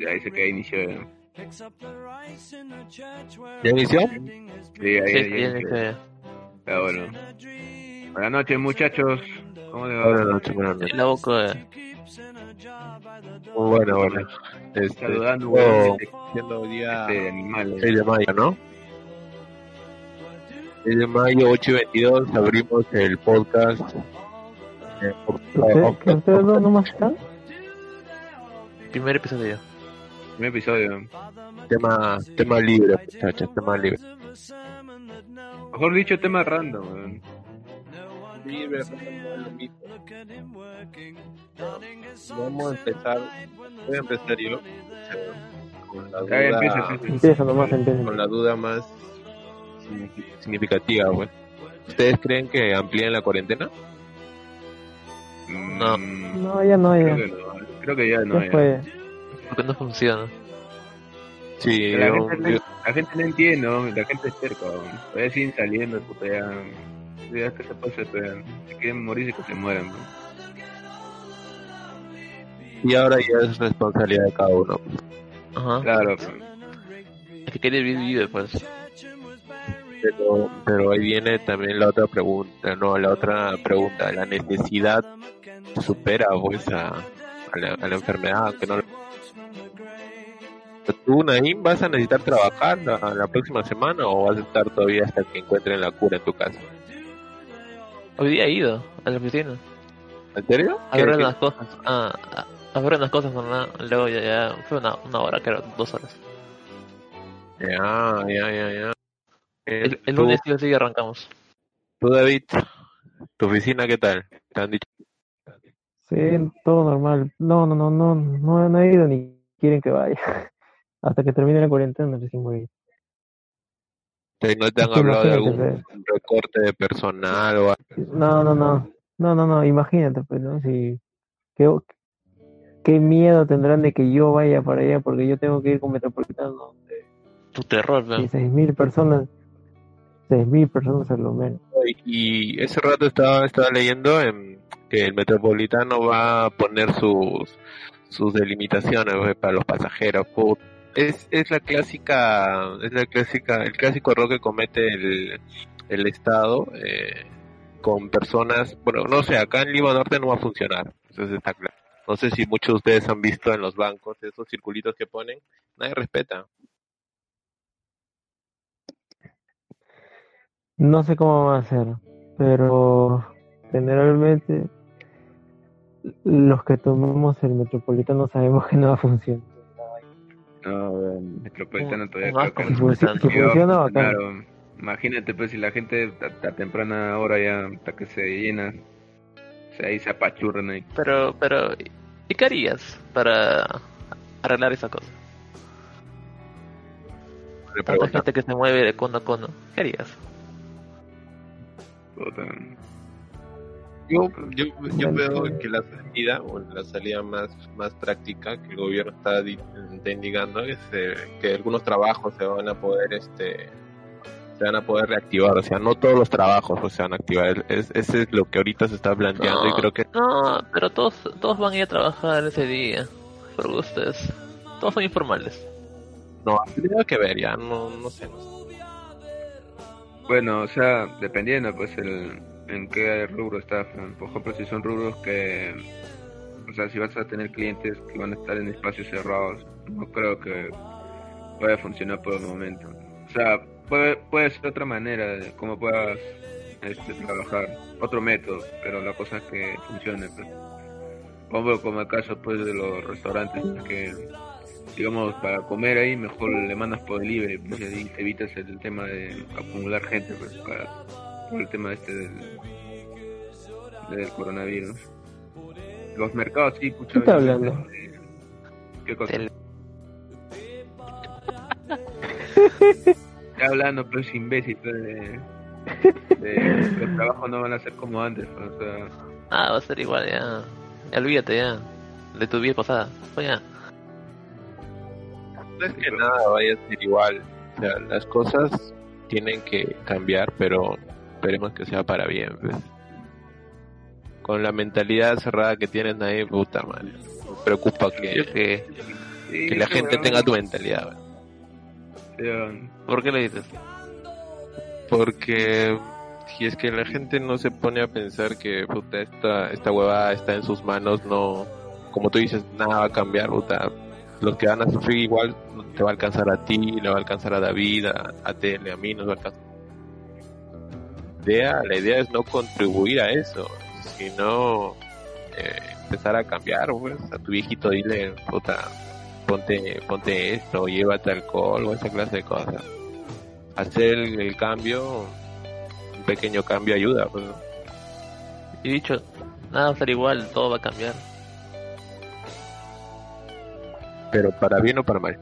Ya dice que inició. ¿Ya inició? Sí, ahí, Sí, ahí ya inició. Ah, bueno. Buenas noches, muchachos. ¿Cómo les va? Buenas noches, buenas noches. la boca Muy bueno, bueno. Este, Saludando, igualmente, siendo día este animal. 6 de mayo, ¿no? 6 de mayo, 8 y 22, abrimos el podcast. Eh, ¿Usted- ¿Ustedes dos nomás están? primer episodio. Primer episodio. tema, tema libre, muchachos, tema libre. Mejor dicho, tema random. weón. Libre, Vamos a empezar, voy a empezar yo con la Ya, empieza, duda, empieza. Empieza nomás, empieza. con la duda más signifi- significativa, güey. ¿Ustedes creen que amplíen la cuarentena? No. Mm, No, ya no, Creo ya. que no. Creo que ya no. Ya ya. fue. Porque no funciona. Sí, La, yo- gente, yo- no- la gente no entiende, ¿no? la gente es cerca. Todavía siguen saliendo, puta, ya. Ya que se puede hacer, Si quieren morirse, que se mueran. weón. y ahora ya es responsabilidad de cada uno. Ajá. Claro. Es que quiere vivir, vive, pues. Pero, pero ahí viene también la otra pregunta, no, la otra pregunta, la necesidad supera pues a, a la, a la enfermedad, aunque no ¿Tú, Naim, vas a necesitar trabajar la, la próxima semana o vas a estar todavía hasta que encuentren la cura en tu casa? Hoy día he ido a la oficina ¿En serio? a ¿Qué- ver qué- unas cosas. Ah, a, ver unas cosas. Luego ya, ya fue una, una hora, creo, dos horas. Ya, ya, ya, ya. El, lunes sí sí arrancamos. tú, David, ¿tu oficina qué tal? ¿Te han dicho? Sí, todo normal. No, no, no, no, no, no he ido ni quieren que vaya. Hasta que termine la cuarentena recién voy a ir. ¿Te- ¿No te han Es que hablado de algún recorte de personal o algo? No, no, no. No, no, no. Imagínate, pues, ¿no? Si, qué, qué miedo tendrán de que yo vaya para allá porque yo tengo que ir con Metropolitano. Tu terror, Y ¿no? seis mil personas. Seis mil personas a lo menos. Y ese rato estaba, estaba leyendo en que el metropolitano va a poner sus sus delimitaciones güey, para los pasajeros. Es, es la clásica, es la clásica, el clásico error que comete el, el Estado eh, con personas, bueno, no sé, acá en Lima Norte no va a funcionar, sí está claro. No sé si muchos de ustedes han visto en los bancos esos circulitos que ponen, nadie respeta. No sé cómo va a ser, pero generalmente los que tomamos el Metropolitano sabemos que no va a funcionar. No, Metropolitano todavía Si, no. func- Metropolitano. si Sí, va a funciona, funcionar, bacán. weón. Imagínate, pues, si la gente a, a temprana hora ya, hasta que se llena, o sea, ahí se apachurran ahí. Pero, pero, ¿y qué harías para arreglar esa cosa? Tanta gente que se mueve de cono a cono. ¿Qué harías? Puta. Yo, yo, yo veo que la salida, o la salida más, más práctica que el gobierno está, di- está indicando es eh, que algunos trabajos se van a poder este se van a poder reactivar, o sea, no todos los trabajos pues, se van a activar, es, ese es lo que ahorita se está planteando y No. creo que No, pero todos, todos van a ir a trabajar ese día. Por ustedes. Todos son informales. no, tendría que ver ya, no, no sé, no sé. Bueno, o sea, dependiendo, pues, el, en qué rubro estás. Por ejemplo, si son rubros que, o sea, si vas a tener clientes que van a estar en espacios cerrados, no creo que vaya a funcionar por el momento. O sea, puede, puede ser otra manera de cómo puedas este, trabajar, otro método, pero la cosa es que funcione. Pues. Como, como el caso pues de los restaurantes que digamos, para comer ahí, mejor le mandas por delivery, pues evitas el tema de acumular gente, pues, para, por el tema este del, del coronavirus. Los mercados, sí, escucha. ¿Qué está hablando? ¿Qué cosa? Está hablando, pues, imbécil, pues, de, de los trabajos no van a ser como antes, pues, o sea, Ah, va a ser igual ya. Ya olvídate ya. De tu vida pasada. Pues ya. No es que nada vaya a ser igual, o sea, las cosas tienen que cambiar, pero esperemos que sea para bien, pues. Con la mentalidad cerrada que tienen ahí, puta madre, me preocupa que que. Sí, que la gente tenga tu mentalidad. sí. ¿Por qué le dices? Porque si es que la gente no se pone a pensar que puta, esta, esta huevada está en sus manos, no, como tú dices, nada va a cambiar, puta. Los que van a sufrir igual te va a alcanzar a ti, le va a alcanzar a David, a, a Tele, a mí, nos va a alcanzar. La idea, la idea es no contribuir a eso, sino eh, empezar a cambiar, pues, a tu viejito dile, puta, ponte, ponte esto, llévate alcohol o esa clase de cosas. Hacer el, el cambio, un pequeño cambio ayuda, pues. Y dicho, nada va a ser igual, todo va a cambiar. pero para bien o para mal.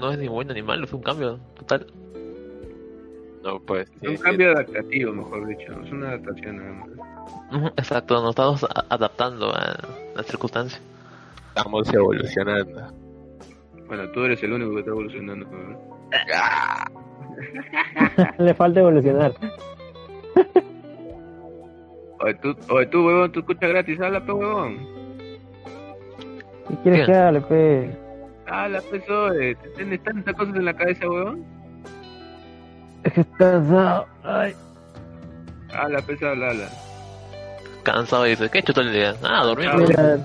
No es ni bueno ni malo, es un cambio total. No, pues. Es un cambio adaptativo, mejor dicho. Es una adaptación nada más. Exacto, nos estamos adaptando a las circunstancias. Estamos evolucionando. Bueno, tú eres el único que está evolucionando. Le falta evolucionar. Oye, tú, oye, tú, huevón, tú escuchas gratis, habla, pe, huevón. ¿Qué quieres Bien. que hable, pe? Habla, pe, oye. ¿Tienes tantas cosas en la cabeza, huevón? Es que cansado. Ay. Habla, pe, habla, habla. Cansado y dice, ¿qué he hecho todo el día? Ah, dormir. Ah, Mira,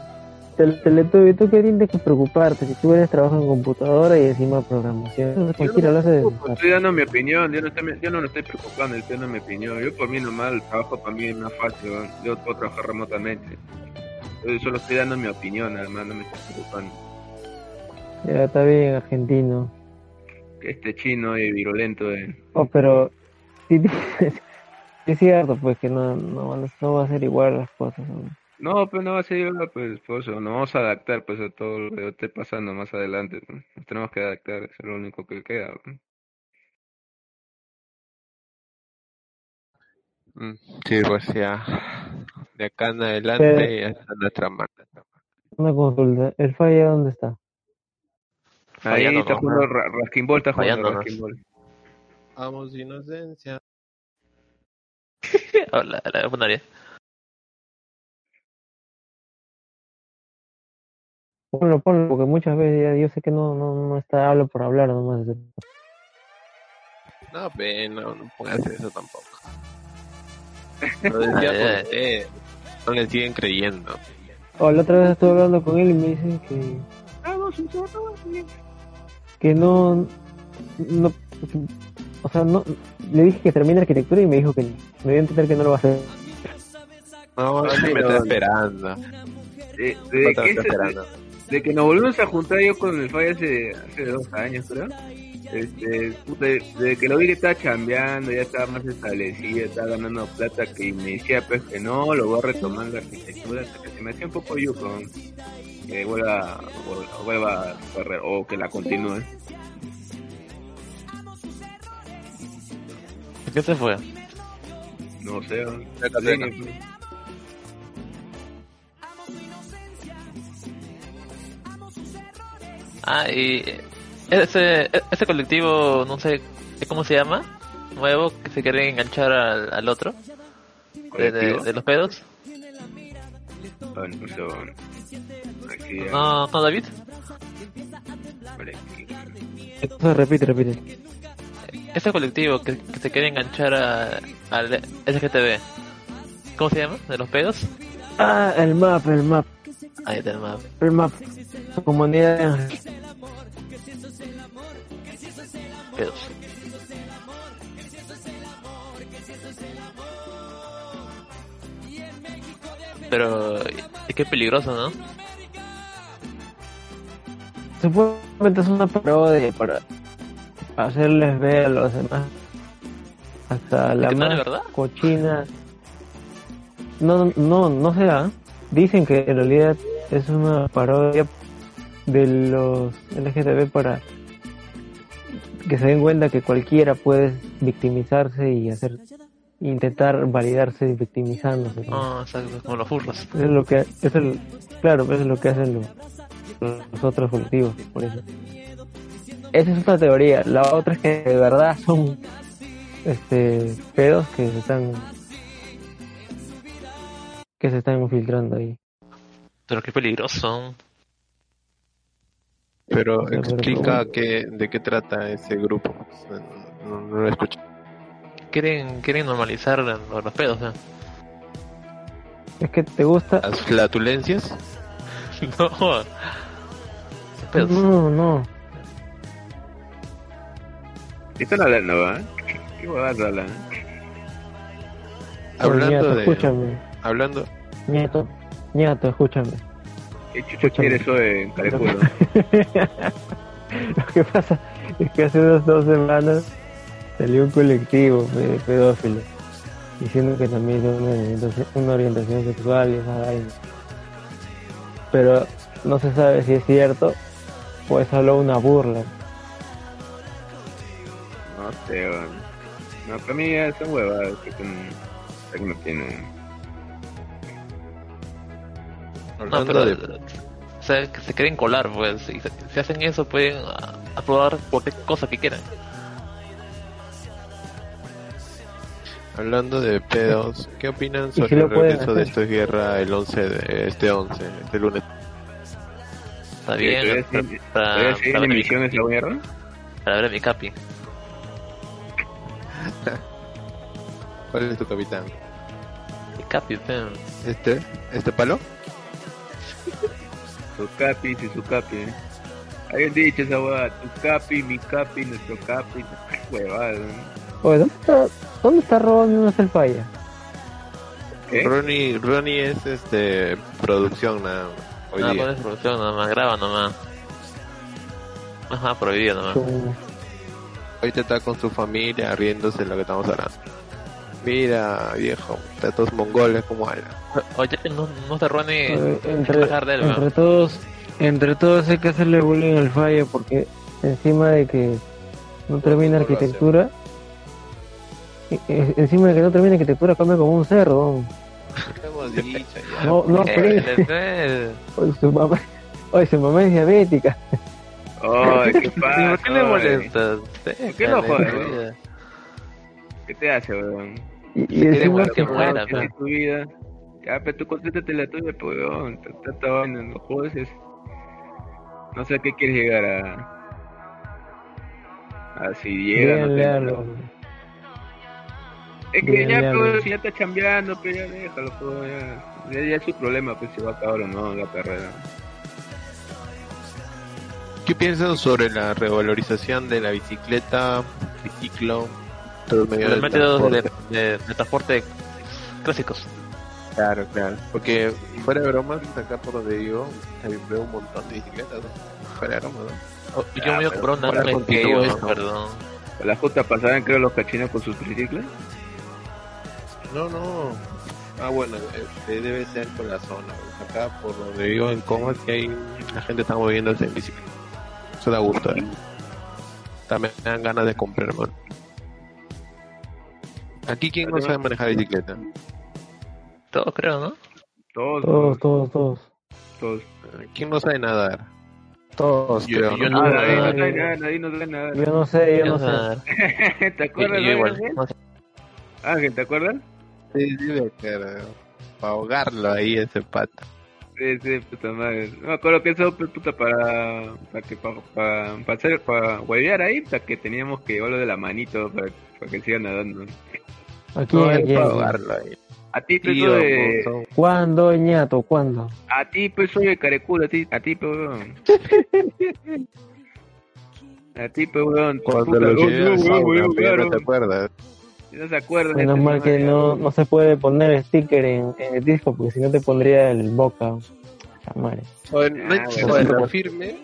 tel- Teletubby, tú qué tienes que preocuparte si tú eres trabajo en computadora y encima programación. Cualquiera lo hace de Estoy dando mi opinión, yo no, estoy, yo no me estoy preocupando, estoy dando mi opinión. Yo por mí nomás el trabajo para mí es más fácil, yo puedo trabajar remotamente. Yo solo estoy dando mi opinión, además no me estoy preocupando. Ya está bien, argentino. Este chino y virulento, eh. Oh, pero sí, es cierto, pues que no, no, van a- no va a ser igual las cosas. ¿no? No, pues no va a ser igual, pues, por eso, nos vamos a adaptar pues a todo lo que esté pasando más adelante. pues. Nos tenemos que adaptar, eso es lo único que queda. pues. Mm, Sí, pues ya. De acá en adelante Pero- ya está nuestra marca. Una consulta, ¿el falla dónde está? Ahí está ¿no? jugando Ra- Raskinball, está jugando Fallándonos. Raskinball. Vamos, inocencia. Hola, la funeraria. Ponlo, ponlo, porque muchas veces ya yo sé que no, no, no está, hablo por hablar nomás. No, pe, no, no pongas eso tampoco. Lo decía Ay, por ay. usted. No le siguen creyendo. Oh, la otra vez estuve hablando con él y me dicen que, que no, no, o sea, no, le dije que termine arquitectura y me dijo que no. me dio a entender que no lo va a hacer. No, No, me no. está esperando. De, que esperando. de que nos volvimos a juntar yo con el Falla hace, hace dos años, creo. Este, puta, desde que lo vi que estaba chambeando, ya estaba más establecido, estaba ganando plata, que me decía pues que no, lo voy a retomar la arquitectura, hasta que se me hacía un poco yuco, que vuelva, vuelva, vuelva a o que la continúe. ¿Por qué se fue? No sé, sí, Ah, y ese, ese colectivo, no sé cómo se llama, nuevo, que se quiere enganchar al, al otro, de, de, de los pedos. Aquí ya, No, no, David. Entonces repite, repite. Ese colectivo que, que se quiere enganchar a, al SGTV. ¿Cómo se llama? ¿De los pedos? Ah, el map, el map, Ahí está el mapa. el map. Comunidad. Pedos. Pero es que es peligroso, ¿no? Supuestamente es una parodia para hacerles ver a los demás. Hasta la cochina. No, no, no sé, ¿ah? Dicen que en realidad es una parodia de los LGTB para que se den cuenta que cualquiera puede victimizarse y hacer intentar validarse victimizándose. ¿no? Ah, exacto, como los furros. Eso es lo que eso es, claro, eso es lo que hacen los, los otros colectivos, por eso. Esa es otra teoría. La otra es que de verdad son este pedos que se están que se están infiltrando ahí. Pero qué peligroso. Pero sea, pero explica bueno. qué, de qué trata ese grupo. No, no lo escucho. Quieren, quieren normalizar los, los pedos, ¿no? Es que te gusta. Las flatulencias. No. Pedos. No, no. ¿Qué están hablando, va? ¿Qué huevadas hablan? Hablando de. escúchame. Hablando. Ñato, ñato, escúchame. ¿Qué chucho quiere eso de? Lo que pasa es que hace dos, dos semanas salió un colectivo de pedófilos diciendo que también tiene una orientación, una orientación sexual y esa vaina. Pero no se sabe si es cierto o es solo una burla. No sé. No, para mí ya son huevadas que, que no tienen. No, pero, de. o sea, que se quieren colar, pues. Y se- si hacen eso, pueden ah, aprobar cualquier cosa que quieran. Hablando de pedos, ¿qué opinan si sobre lo el pueden regreso de hacer? Esto es Guerra el 11 de este 11, este lunes? Está bien, todavía para, sigue- para, ¿Todavía sigue para en ver mi, emisión esa mierda? para ver mi capi. ¿Cuál es tu capitán? Mi capi, pen. ¿Este? ¿Este palo? Su capi y su capi. ¿eh? Habían dicho esa huevada, tu capi, mi capi, nuestro capi. Huevada, ¿no? Oye, ¿dónde está, dónde está robando una falla? ¿Qué? Ronnie, Ronnie es este producción nada más, hoy Nada, día. pones producción nomás, graba nomás. Ajá, prohibido nomás. Su- Ahorita está con su familia riéndose de lo que estamos hablando. Mira, viejo, estos mongoles como hablan. Oye, no, no se ruene Oye, entre, bajar de él, entre todos, entre todos hay que hacerle bullying al falla porque encima de que no termina arquitectura, encima de que no termina arquitectura come como un cerdo. Hemos dicho ya. No, no Eh, aprende. eh, Oye, su mamá, oye, su mamá es diabética. Ay, qué ¿Por pasa. qué le oye? molestas? qué lo jodes. ¿Qué te hace, weón? Y, y encima que muera, tu vida. Ya, pero tú concéntrate en la tuya, pues, weón. Tanta vaina, no jodes. es- No sé a qué quieres llegar a. A si llega, no te-. Es que ya, pues, si ya está chambeando, pues ya déjalo, pues, ya. Ya, ya es su problema, pues, si va a acabar o no la carrera. ¿Qué piensan sobre la revalorización de la bicicleta, triciclo, todo el medio Los de métodos de, transporte? de- de transporte clásicos. Claro, claro. Porque fuera de bromas, acá por donde ahí veo un montón de bicicletas. ¿no? Fuera de bromas, ¿no? Oh, yo me voy a comprar una perdón. La justa pasaban, creo, los cachinos con sus triciclos. No, no. Ah, bueno, este, debe ser por la zona. Acá por donde vivo en Comas, que hay la gente está moviéndose en bicicleta. Eso da gusto. ¿eh? También me dan ganas de comprar, man. Aquí, ¿quién no sabe manejar bicicleta? Todo creo, ¿no? Todos, Todos, todos, todos. todos. ¿Quién no sabe nadar? Todos. Yo, yo ¿no? Ah, no- nadie no Ah, trae yo- nada, nadie no. Yo sé, yo no sé. ¿Te acuerdas, yo igual. Ángel, ¿te acuerdas? Sí, sí, me acuerdo. Para ahogarlo ahí, ese pata. Sí, sí, puta madre. No me acuerdo que eso, puta, para, para que, para, para, para hacer, para huevear ahí, para que teníamos que llevarlo de la manito para, para que sigan nadando. Aquí, No, es aquí, para ahogarlo ahí. A ti, pues, Tío, de, ¿Cuándo, ñato? ¿Cuándo? a ti, pues, soy el careculo, a ti, a ti, pues, weón. A ti, pues, weón. Cuando lo no te acuerdas. Si no se acuerdan. Menos este mal que no, no se puede poner sticker en, en el disco porque si no te pondría el boca. La madre. Ah, firme.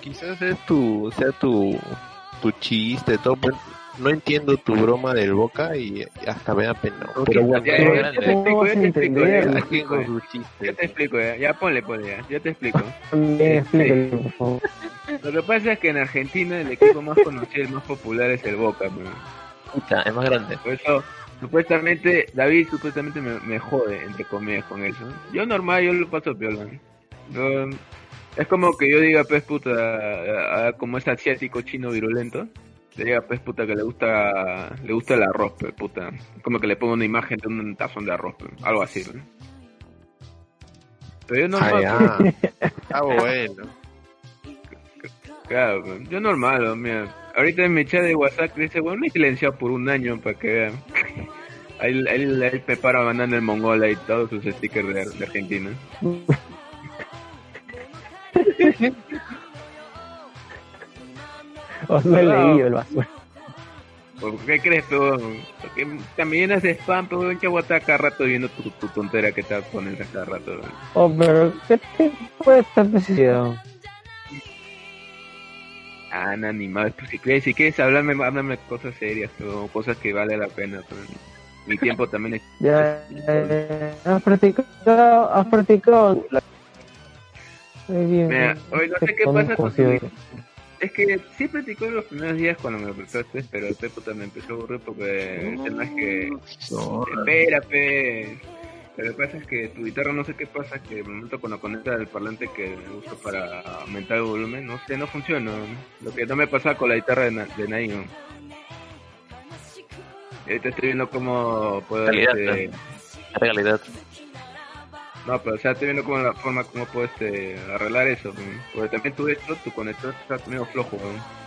Quizás es tu, sea tu, tu chiste, todo. no entiendo tu broma del boca y hasta me da pena. Pero bueno, Ya, Pero ya, ya te ¿cómo explico, ya a te explico, ya te explico, ya. su Ya chiste. te explico, ya, ya ponle, ponle, ya, ya te explico. Lo que pasa es que en Argentina el equipo más conocido, el más popular es el Boca. Puta, es más grande. Por eso, supuestamente, David supuestamente me, me jode, entre comillas, con eso. Yo normal, yo lo paso piola. Yo- es como que yo diga, pues puta, a- a- como es asiático chino virulento, le diga, pues puta, que le gusta le gusta el arroz, pues puta. Como que le pongo una imagen de un tazón de arroz, pues, algo así, pues. Pero yo Ah, normal, ya. Ah, bueno. Claro, pues, yo normal, mira. Ahorita en mi chat de WhatsApp dice, bueno, me he silenciado por un año para que vean. Ahí, ahí, ahí prepara mandando el Mongola y todos sus stickers de, de Argentina. O no he leído el basura. ¿Por qué crees tú? Porque también hace spam, pero chavo está cada rato viendo tu, tu tontera que estás poniendo cada rato. Oh, pero ¿qué tipo de esta necesidad? Ni más. Pues, si, quieres, si quieres hablarme, háblame cosas serias, o cosas que vale la pena. Pero mi tiempo también es... Ya, eh, has practicado, has practicado. Muy bien, Mira, oye, no sé qué pasa con tu-. Es que sí practicó en los primeros días cuando me lo prestaste, pero después puta, me empezó a aburrir porque el tema es que... Espera, pe. Lo que pasa es que tu guitarra no sé qué pasa, que momento cuando conecta el parlante que uso para aumentar el volumen, no sé, no funciona. Lo que no me pasa con la guitarra de, Na- de Naim. Y ahorita estoy viendo cómo puedo... Calidad, este, realidad. No, pero o sea, estoy viendo cómo la forma, cómo puedo este, arreglar eso. ¿no? Porque también tú esto, tu conector está medio flojo. ¿no?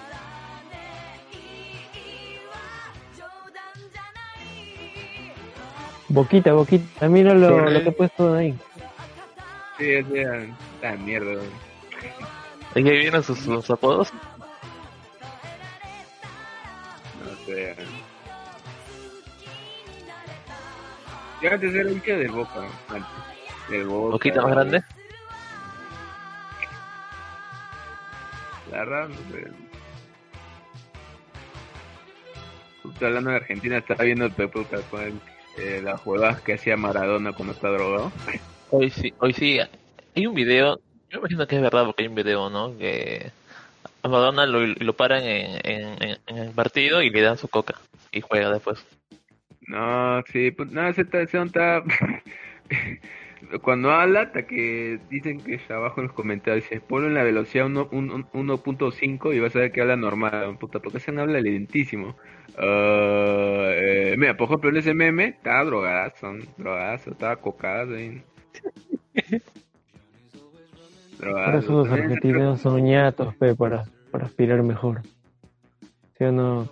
Boquita, boquita. Mira lo, Sí. lo que he puesto ahí. Sí, es de... Ah, mierda. ¿Y ahí vienen sus, sus apodos? No sé. Yo antes era hincha del Boca. Antes. Boca. ¿Boquita más grande? La verdad, no sé. Justo hablando de Argentina, estaba viendo el con eh, las jugadas que hacía Maradona cuando está drogado. Hoy sí, hoy sí. Hay un video, yo imagino que es verdad porque hay un video, ¿no? Que a Madonna lo, lo paran en, en, el partido y le dan su coca y juega después. No, sí, pues no, ese ese está... Cuando habla, hasta que dicen que está abajo en los comentarios, dice, ponlo en la velocidad uno- un- un- 1.5 y vas a ver que habla normal, puta, porque se habla lentísimo. Eh, mira, por ejemplo, en ese meme, estaba drogadazo, drogadazo, estaba cocado ahí. Por eso los argentinos son ñatos, pe, para, para aspirar mejor. ¿Sí o no?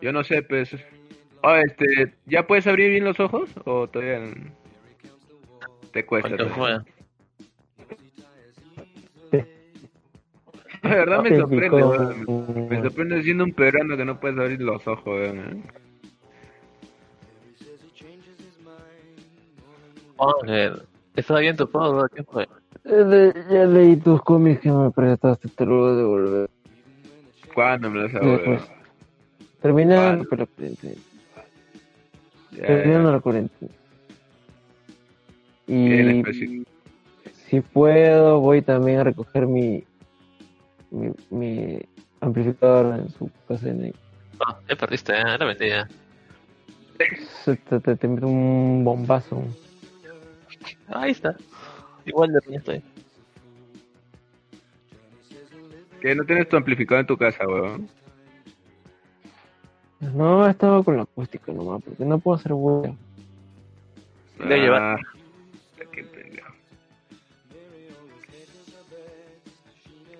Yo no sé, pues. Oh, este, ¿ya puedes abrir bien los ojos? ¿O todavía no? Te cuesta? La verdad me sorprende, weón. Me sorprende siendo un peruano que no puedes abrir los ojos, weón. Oh, eh, estaba bien tu podo, ¿qué fue? Eh, le- Ya leí tus cómics que me prestaste, te lo voy a devolver. ¿Cuándo me lo vas a Sí, devolver? pues. Terminando, Vale. pero, sí, sí, Ya, terminando la cuarentena. Y si puedo, voy también a recoger mi, mi, mi amplificador en su casa de Nike. Ah, ya perdiste, ¿eh? la mentira. Se- Te, te, te meto un bombazo. Ahí está. Igual de piña estoy. Que no tienes tu amplificador en tu casa, weón. No, he estado con la acústica nomás, porque no puedo hacer huevo. Debe llevar. Ah,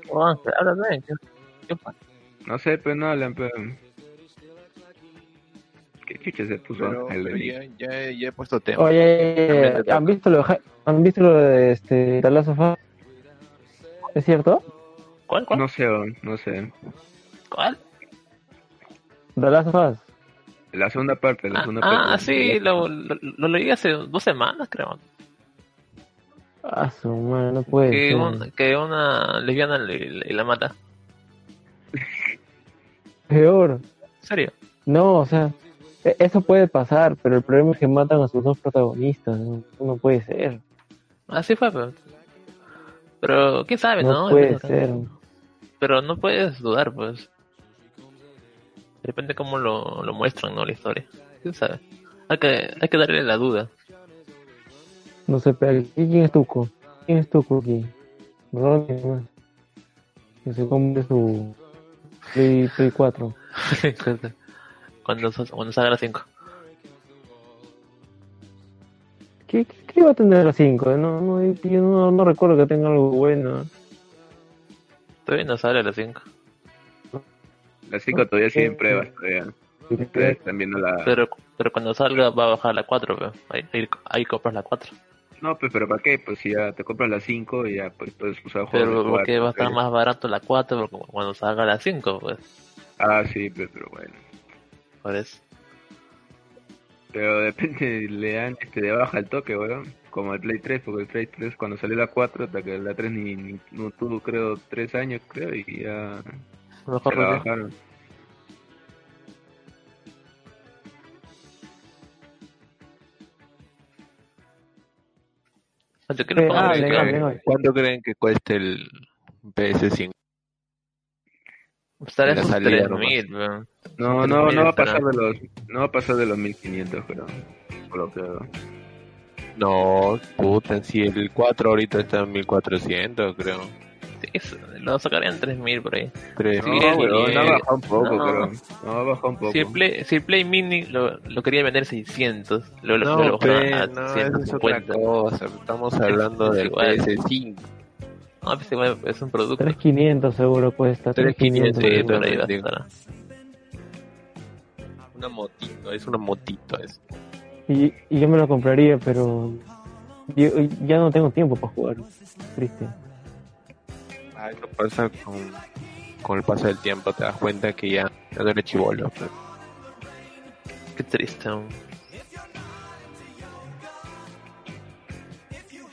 Oh, Ángel, habla bien. ¿Qué, qué pasa? No sé, pues no hablan, pero... ¿Qué chucha se puso Pero, el pero de ya, ya, ya he puesto tema. Oye, ¿han visto lo ¿han visto lo de este, The Last of Us? ¿Es cierto? ¿Cuál, cuál? No sé, no sé. ¿Cuál? The Last of Us. La segunda parte, la Ah, segunda ah, parte. sí, lo, lo, lo leí hace dos semanas, creo. Ah, su madre, no puede Que, ser. un- que una lesbiana le, le- la mata. Peor. ¿En serio? No, o sea, e- eso puede pasar, pero el problema es que matan a sus dos protagonistas. No, no puede ser. Así fue, pero... Pero, ¿quién sabe, No no? puede Depende- ser. Pero no puedes dudar, pues. Depende cómo lo, lo muestran, ¿no? La historia. ¿Quién sabe? Hay que, hay que darle la duda. No sé, pero aquí, ¿quién es Tuco? ¿Quién es Tuco aquí? Ronnie nomás. Que se compre su Play, Play 4. cuando, cuando salga la 5. ¿Qué, qué, qué va a tener la 5? No, no, yo no, no recuerdo que tenga algo bueno. Todavía no sale la 5. La 5 todavía sigue en pruebas, todavía. Ustedes están viendo la... Pero, pero cuando salga va a bajar la 4, pero ahí, ahí, ahí compras la 4. No, pues, pero ¿para qué? Pues si ya te compras la 5 y ya pues puedes usar juegos Pero de porque cuatro, va a estar más barato la 4 porque cuando salga la 5, pues. Ah, sí, pues, pero bueno. Por eso. Pero depende, le dan este de baja el toque, weón. Como el Play 3, porque el Play 3 cuando salió la 4, hasta que la 3 ni, ni- no tuvo, creo, 3 años, creo, y ya Mejor porque- bajaron. Eh, poner ah, legal, legal. ¿Cuánto creen que cueste el PS5? Estará en sus salida 3000, weón. No, no, no va a pasar de los, no va a pasar de los 1500, creo. Por lo que. No, puta, si el 4 ahorita está en 1400, creo. Sí, es- lo sacarían en 3000 por ahí. 3500. No, weón, no ha bajado un poco, No. creo. No ha bajado un poco. Si el Play, si el Play Mini lo, lo quería vender 600, luego lo, No, lo bajaron pe, a no, esa es otra 150. cosa. Estamos hablando Es del igual. PS5. No, pues igual es un producto. 3500 seguro cuesta. 3500, 3500. por ahí va a estar. Una motito, es una motito. Es. Y, y yo me lo compraría, pero yo, ya no tengo tiempo para jugar. Triste. Eso pasa con, con el paso del tiempo. Te das cuenta que ya, ya no eres chivolo. pues. Qué triste.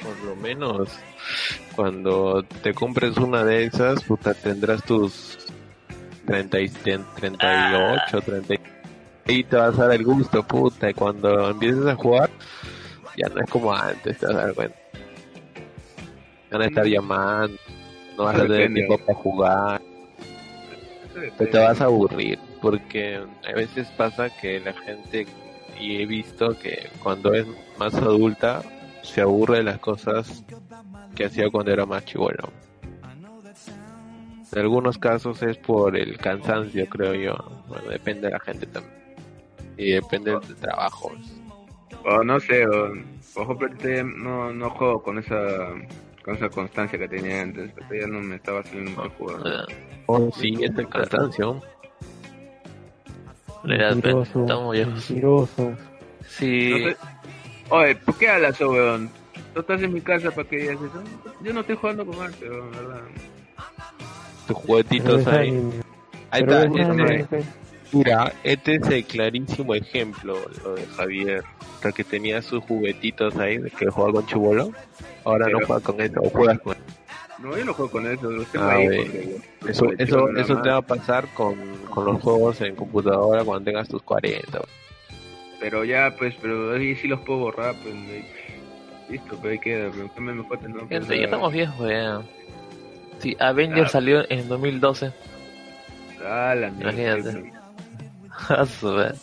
Por lo menos cuando te compres una de esas, puta, tendrás tus 30, y- 38, 30 y te vas a dar el gusto, puta. Y cuando empieces a jugar, ya no es como antes, te vas a dar cuenta. Van a estar llamando, no vas a tener tiempo para jugar, te, te vas a aburrir. Porque a veces pasa que la gente, y he visto que cuando es más adulta, se aburre de las cosas que hacía cuando era más chivolo. En algunos casos es por el cansancio, creo yo. Bueno, depende de la gente también. Y depende del trabajo. O no sé, o, por ejemplo, no, no juego con esa con esa constancia que tenía antes. Ahorita ya no me estaba haciendo mucho jugar. Eh, Oh, sí, es el cansancio. Mira, pe, Mentiroso, estamos viejos. Sí, No sé- Oye, ¿por qué hablas eso, weón? Tú estás en mi casa para que digas eso. Yo no estoy jugando con arte, weón, ¿verdad? Tus juguetitos ahí. Ahí está. es este-. Mira, este es el clarísimo ejemplo, lo de Javier. O sea, que tenía sus juguetitos ahí, de que jugaba con chivolo. Ahora no Pero- juega con eso, o juegas con No, yo no juego con eso, los tengo Ah, ahí. porque- Eso, porque eso, eso te va a pasar con, con los juegos en computadora cuando tengas tus 40. Pero ya, pues, pero ahí sí los puedo borrar, pues. Listo, pues ahí queda, pero ¿qué me mejor no? gente, ya estamos viejos, ya. Sí, Avengers Ah. salió en 2012. Ah, la mierda. Imagínate. A su vez.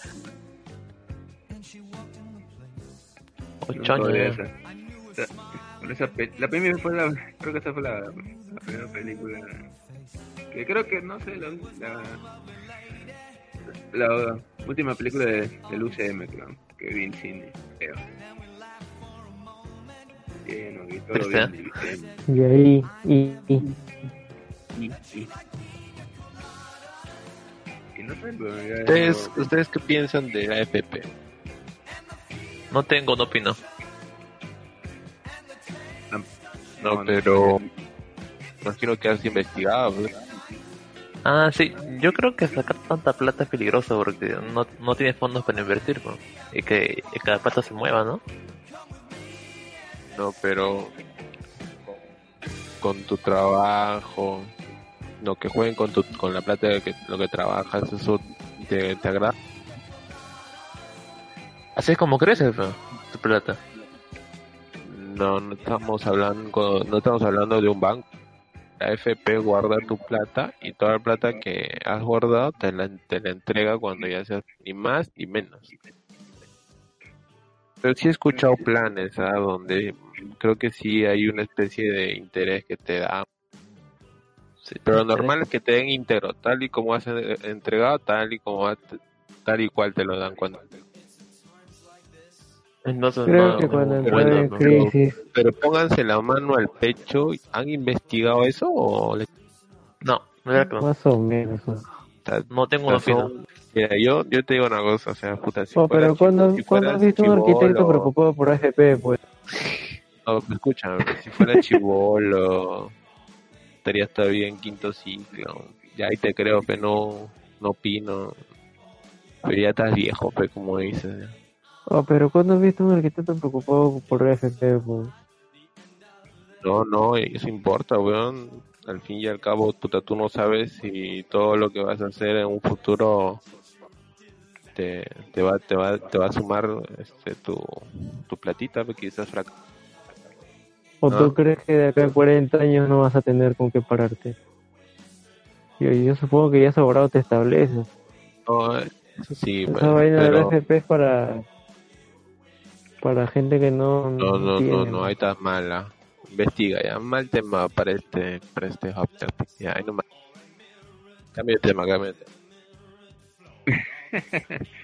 Ocho años. Esa pe- la primera fue la, creo que esa fue la, la primera película que creo que no sé la, la, la última película de, del UCM creo que vi en cine creo vi todo bien. Y ahí, y, y y, y, no sé ¿Ustedes, no- ¿Ustedes qué piensan de la FP? No tengo, no opino. No, no, pero imagino que has investigado. Ah, sí, yo creo que sacar tanta plata es peligroso porque no, no tienes fondos para invertir, pues. Y que y cada plata se mueva, ¿no? No, pero con tu trabajo, no que jueguen con tu, con la plata de que, lo que trabajas, eso te, te agrada. Así es como crece, pues, tu plata. No, no estamos hablando, no estamos hablando de un banco. La FP guarda tu plata y toda la plata que has guardado te la, te la entrega cuando ya seas ni más ni menos. Pero sí he escuchado planes, ¿ah? Donde creo que sí hay una especie de interés que te da. Sí, Pero normal es que te den íntegro, tal y como has entregado, tal y como tal y cual te lo dan cuando. Entonces, creo no, que cuando no, entró bueno, en no. crisis, Pero pónganse la mano al pecho, ¿han investigado eso o les No, no. Más o menos. ¿no? O sea, No tengo una opinión. Mira, yo, yo te digo una cosa, o sea, puta, si Oh, pero cuando, si cuando has visto un arquitecto preocupado por AFP, pues. No, escúchame, si fuera chivolo, estaría todavía en quinto ciclo. Ya ahí te creo, pero no, no opino. Pero ya estás viejo, pe, como dices. Oh, pero cuando has visto un arquitecto preocupado por pues. No, no, eso importa, weón. Al fin y al cabo, puta, tú no sabes si todo lo que vas a hacer en un futuro te, te va te va te va a sumar este tu, tu platita, porque quizás frac ¿O tú Ah. crees que de acá a 40 años no vas a tener con qué pararte? Yo, yo supongo que ya sobrado te estableces. No, eso sí, Esa pero, vaina del pero- es para. Para gente que no. no, no, no, tiene, no, ahí estás mala. Investiga ya, mal tema para este, para este hot topic. Ya, ahí nomás. Cambia de tema, cambia de tema.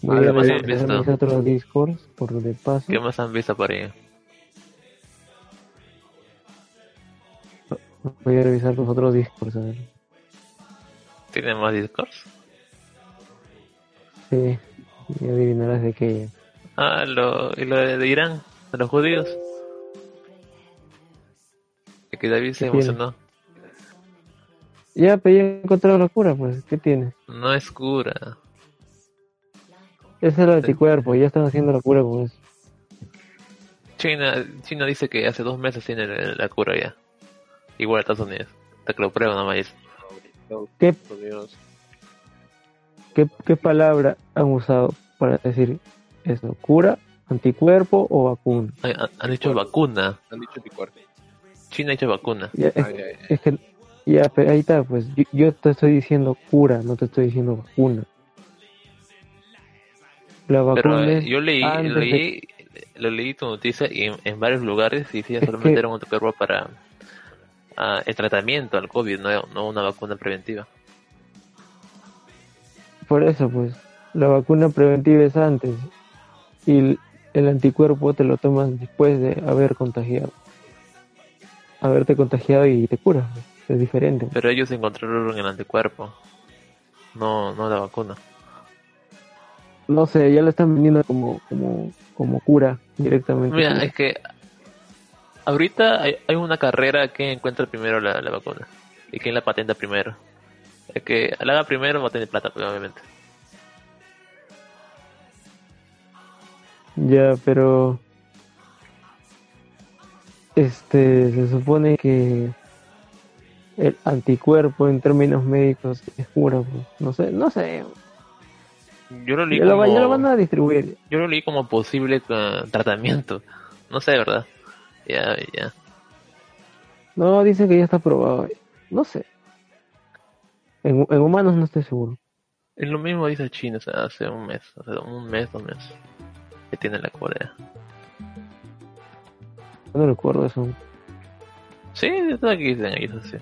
Voy a más revisar han visto. mis otros discords por de paso. ¿Qué más han visto por ahí? Voy a revisar los otros discords, a ver. ¿Tienen más discos? Sí, y adivinarás de qué. Ah, lo, y lo de, de Irán, de los judíos. Es que David se emocionó. Ya, pero ya he encontrado la cura, pues. ¿Qué tiene? No es cura. Es el anticuerpo, ya están haciendo la cura con eso. China, China dice que hace dos meses tiene la, la cura ya. Igual Estados Unidos. Hasta que lo prueban nomás. ¿Qué, Unidos. Qué, ¿Qué palabra han usado para decir eso? ¿Cura, anticuerpo o vacuna? Ay, Han, han dicho vacuna. Han dicho anticuerpo. China ha dicho vacuna. Ya, es, Ay, ay, es que, ya, pero ahí está, pues. Yo, yo te estoy diciendo cura, no te estoy diciendo vacuna. La vacuna Pero eh, es yo leí, antes de- leí, lo leí tu noticia y en, en varios lugares decía Es solamente que- era un anticuerpo para ah, el tratamiento al COVID, no, no una vacuna preventiva. Por eso, pues, la vacuna preventiva es antes y el, anticuerpo te lo tomas después de haber contagiado. Haberte contagiado y te curas, pues, es diferente. Pero ellos encontraron el anticuerpo, no, no la vacuna. No sé, ya lo están vendiendo como, como, como cura directamente. Mira, es que ahorita hay, hay una carrera que encuentra primero la, la vacuna y quien la patenta primero. El que la haga primero va a tener plata, obviamente. Ya, pero este se supone que el anticuerpo en términos médicos es cura, pues. no sé, no sé. Yo lo leí Ya como... ya lo van a distribuir. Yo lo leí como posible tratamiento. No sé, ¿verdad? Ya, ya. No, dicen que ya está probado. No sé. En, en humanos no estoy seguro. Es lo mismo dice China, o sea, hace un mes, hace un mes, dos meses, que tiene la Corea. No recuerdo eso. Sí, todo aquí dicen ellos así.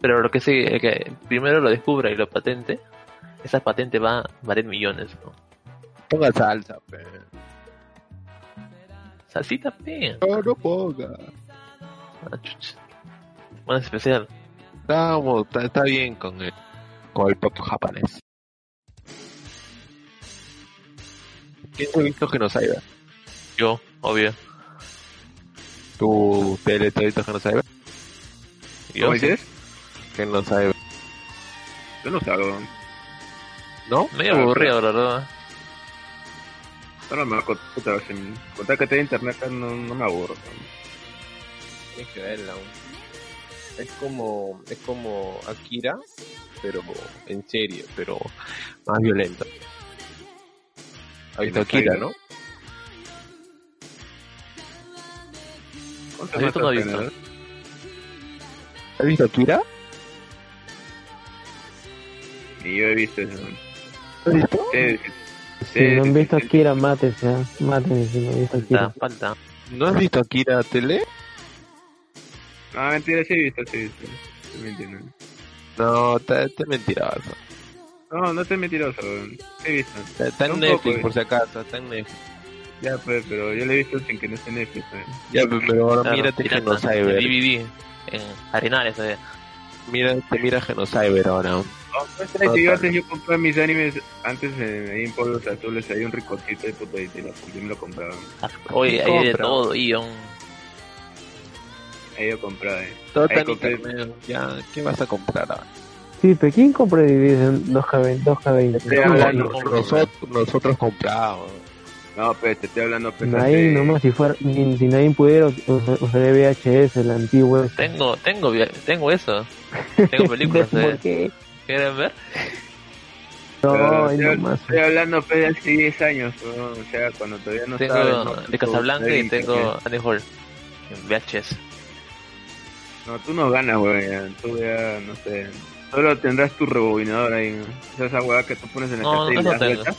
Pero lo que sí, es que primero lo descubra y lo patente, esa patente va a valer millones, ¿no? Ponga salsa, pe. Salsita, pe. No, no ponga. Ah, chucha. Más especial. Está, está bien con el, con el pop japonés. ¿Quién ha visto Genocide? Yo, obvio. ¿Tu tele te ha visto Genocide? Yo ¿Cómo sí. dices? Genocide, Yo no salgo. ¿no? Medio aburrido, la verdad. Solo me va a contar, puta, sin contar que tengo internet no, no me aburro. Tienes que verla. Es como, es como Akira, pero en serio, pero más violento. ¿Has visto Akira, no? ¿Cuánto ¿Has visto o no has visto? tener? ¿Has visto Akira? Y yo he visto eso. ¿Has visto? Sí, Si Sí, no han visto. Akira, mátense. ¿ah? Mátense si no han visto Falta, Akira. falta. ¿No has visto Akira tele? No, mentira, sí he visto, sí he visto. Estoy mintiendo. No, está, está mentiroso. No, no estoy mentiroso, weón. He visto. Está, está en Netflix, poco, por si acaso, está en Netflix. Ya, pues, pero yo lo he visto sin que no esté en Netflix. pues. Ya, pe- pero ahora Claro, mírate pirata, Genocyber. en DVD, en Arenales, eh. Mira, te mira Genocyber ahora. No, pues, es que yo antes yo compraba mis animes antes en, ahí en polvos azules, hay un ricocito de puta y te lo, yo me lo compraba. Oye, hay de todo, y un... Ahí yo compraba. eh. Tan compré. intermedio. Ya, ¿qué vas a comprar ahora? Sí, pero ¿quién compra DVDs en 2K20? 2K20? Estoy hablando- Nosotros, nosotros compramos. No, pues te estoy hablando pues, Nadie nomás, si fuera, ni- si nadie pudiera usar, usar VHS, el antiguo. ese. Tengo, tengo, tengo eso. Tengo películas ¿Por de... qué? ¿Quieren ver? No, Pero ahí estoy, nomás. estoy hablando pues, de hace 10 años, ¿no? o sea, cuando todavía no Tengo estaba... ¿no? de Casablanca y tengo Annie Hall. En VHS. No, tú no ganas, güey, ya, tú ya, no sé... Solo tendrás tu rebobinador ahí, ¿no? O sea, esa hueá que tú pones en el No, no le das tengo. vuelta.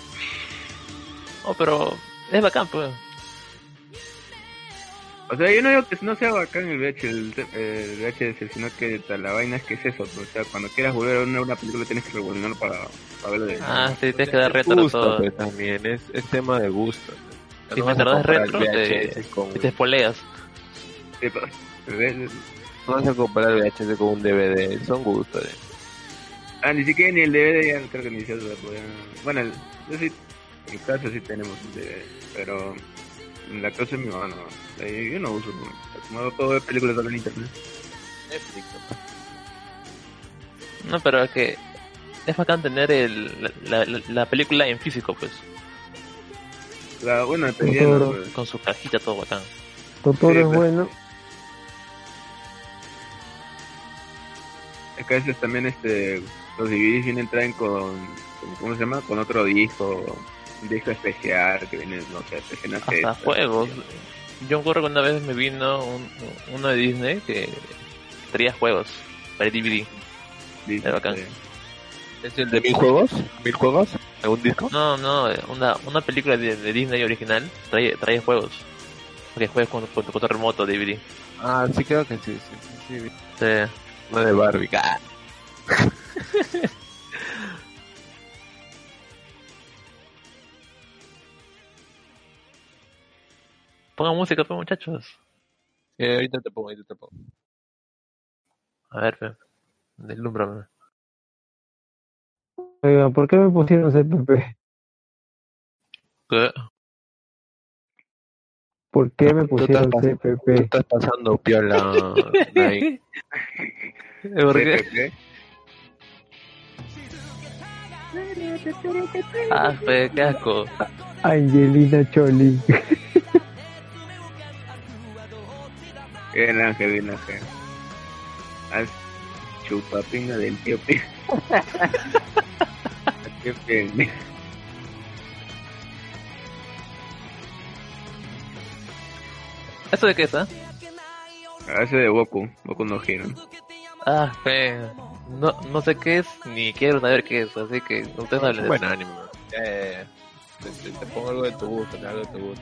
Oh, pero es bacán, pues. O sea, yo no digo que no sea bacán el VHS, el, el VHS, sino que la vaina es que es eso, pues, o sea, cuando quieras volver a una, una película tienes que rebobinarlo para, para verlo de Ah, sí, tienes que dar retro gusto, todo. pues, también. Es, es tema de gusto. Si No me vas a das comprar retro, VHS te, con- te espoleas. Sí, pero- ¿ves? No vas a comprar VHS con un DVD. Son gustos. eh. Ah, ni siquiera ni el DVD ya creo que ni se podía... Bueno, el- yo sí, en mi casa sí tenemos un DVD, pero en la casa de mi mamá no. Ahí Yo no uso, pues, como todo de películas solo en internet. No, pero es que es bacán tener el, la, la, la película en físico, pues. La, bueno, Totoro. pues. Con su cajita, todo bacán. Totoro Sí, es pues. bueno. Es que a veces también este, los DVDs vienen traen con, con- ¿cómo se llama? Con otro disco, un disco especial que viene, no sé, escenas Hasta extras. juegos. Yo me acuerdo que una vez me vino un, uno de Disney que traía juegos para DVD. Disco, Era bacán. sí. ¿Es el de mil juegos? ¿Mil juegos? ¿Algún disco? No, no, una, una película de, de Disney original trae, trae juegos. Porque juegas con, con tu control remoto DVD. Ah, sí, creo que sí. sí, sí, sí. Sí. De Barbie. Ah. Pongan música, pues, muchachos. Eh, ahorita te pongo, ahorita te pongo. A ver, pe. Deslúmbrame. Oiga, ¿por qué me pusieron CPP? ¿Qué? ¿Por qué me Tú estás pusieron pasando- tú CPP? estás pasando piola. ¿Por qué? ¿Qué? Ah, fe, qué asco. Angelina Jolie. Bien ángel, bien ángel. Haz chupapinga del tío Pi. Qué pena. ¿Eso de qué es, ah? A ese de Goku, Goku no Hero. Ah, fe. No, no sé qué es, ni quiero saber qué es, así que ustedes hablen de Buen eso. anime. Eh, te, te- te pongo algo de tu gusto, algo de tu gusto.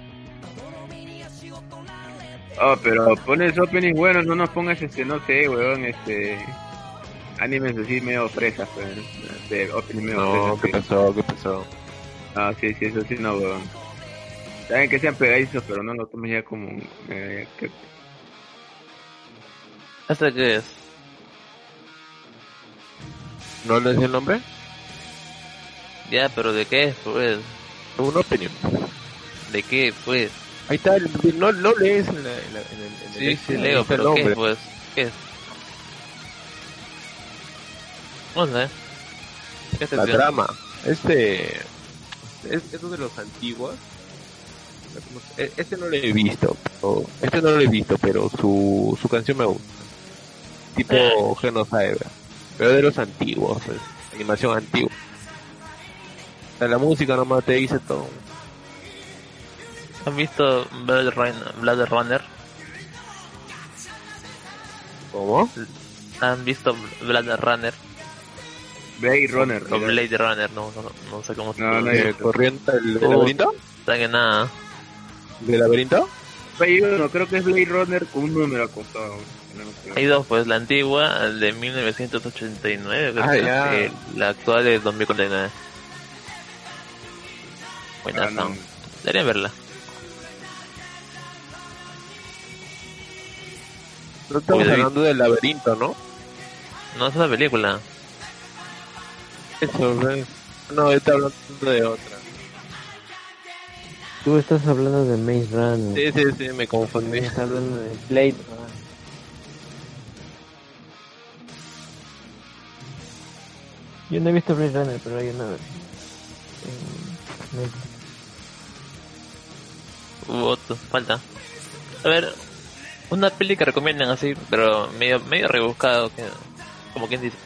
Oh, pero pones openings buenos, no nos pongas este, no sé, weón, este. Animes así medio fresas, pues. De opening medio No, ¿qué fresas. pasó? ¿Qué pasó? sí. No, sí, sí, eso sí, no, weón. Saben que sean pegadizos, pero no lo tomes ya como. Eh, que, ¿Eso de qué es? ¿No le es el nombre? Ya, pero ¿de qué es, pues? Un opening. ¿De qué, pues? Ahí está, el, no, no lees en, la, en, la- en el, en Sí, sí, leo, pero ¿qué es, pues? ¿Qué es? No sé. ¿Qué La trama. Este es, es uno de los antiguos. E- Este no lo he visto, pero, este no lo he visto, pero su, su canción me gusta. Tipo Genocide, pero de los antiguos, es animación antigua. O sea, la música nomás te dice todo. ¿Han visto Blade Runner? ¿Cómo? ¿Han visto Blade Runner? Blade Runner. O. Blade Runner, no, no, no sé cómo se No, no pronuncia. he ¿De visto. corriente el laberinto? Está que nada. ¿De laberinto? Hay uno, creo que es Blade Runner con un número acostado. Hay dos, pues la antigua, de 1989, ah, creo ah, que la actual es 2049. Buena ah, no. Verla. No estamos hablando del laberinto, ¿no? No, es una película. Eso, no, está hablando de otra. Tú estás hablando de Maze Runner. Sí, sí, sí, me confundí. Estás hablando de Blade Runner. Yo no he visto Blade Runner, pero hay una. Hubo otro, falta. A ver, una peli que recomiendan así, pero medio medio rebuscado, que, como quien dice.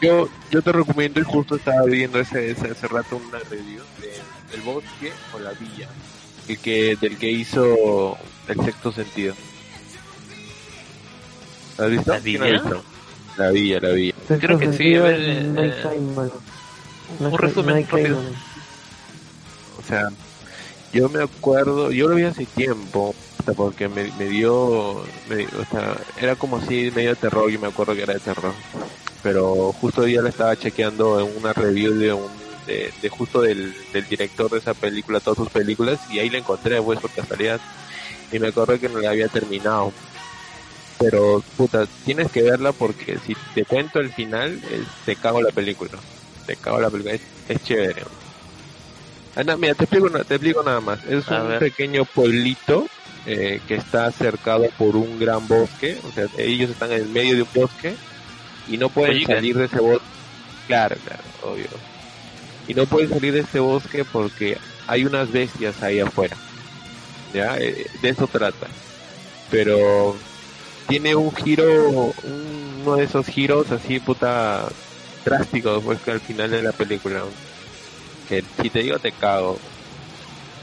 Yo, yo te recomiendo y justo estaba viendo ese, ese, hace rato una review de El Bosque o La Villa, el que, del que hizo El Sexto Sentido. ¿La has visto? ¿La ¿Quién la Villa? visto? La Villa, La Villa. Creo que sí, eh, un resumen rápido. O sea, yo me acuerdo, yo lo vi hace tiempo, porque me, me dio, me- o sea, era como así medio de terror, yo me acuerdo que era de terror. Pero justo hoy día la estaba chequeando en una review de un, de, de justo del, del director de esa película, todas sus películas, y ahí la encontré, pues, por casualidad. Y me acuerdo que no la había terminado. Pero, puta, tienes que verla porque si te cuento el final, es- te cago la película. Te cago la película, es, es chévere. Ah, no, mira, te explico, te explico nada más. Es A un ver. pequeño pueblito eh, que está cercado por un gran bosque. O sea, ellos están en el medio de un bosque y no pueden salir de ese bosque. Claro, claro, obvio. Y no pueden salir de ese bosque porque hay unas bestias ahí afuera. ¿Ya? Eh, de eso trata. Pero tiene un giro, un- uno de esos giros así, puta, drásticos, pues que al final de la película que si te digo te cago.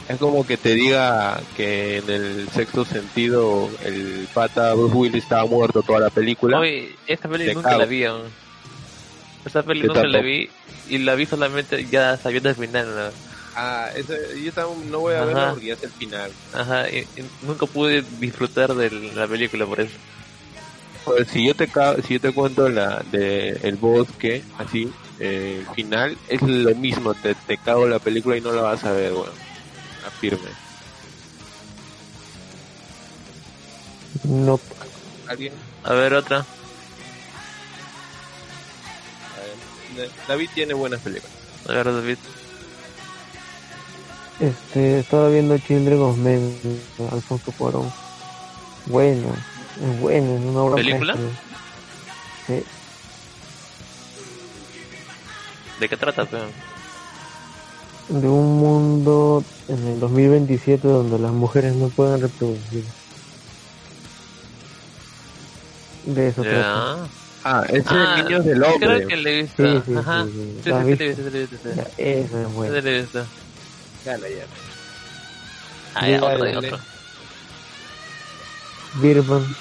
Es como que te diga que en el sexto sentido el pata Bruce Willis estaba muerto toda la película. Oye, esta Te nunca cago. la vi aún. Esta peli Yo nunca la vi y la vi solamente ya sabiendo el final. ¿no? Ah, ese- yo también no voy a Ajá. verla porque ya es el final. Ajá, y, y nunca pude disfrutar de la película por eso. Pues, si yo te si yo te cuento la de el bosque, así, eh, el final, es lo mismo, te, te cago la película y no la vas a ver, weón. Afirme. No, ¿Alguien? A ver, otra. David tiene buenas películas. A ver, David. este, estaba viendo Children of Men, Alfonso Cuarón. Bueno, es bueno, es una obra ¿Película? Sí, ¿De qué trata? Pero? de un mundo en el 2027 donde las mujeres no pueden reproducir. De eso trata. Ah, ese Ah, es Niños del Hombre. Creo que le he visto. Sí, sí, Ajá. sí, sí. Sí, ¿La has sí, sí, le he visto? visto, sí, sí. Ya, eso es bueno. Sí, le he visto. Dale, ya. Ah, ya, otro, dale. otro. Birdman.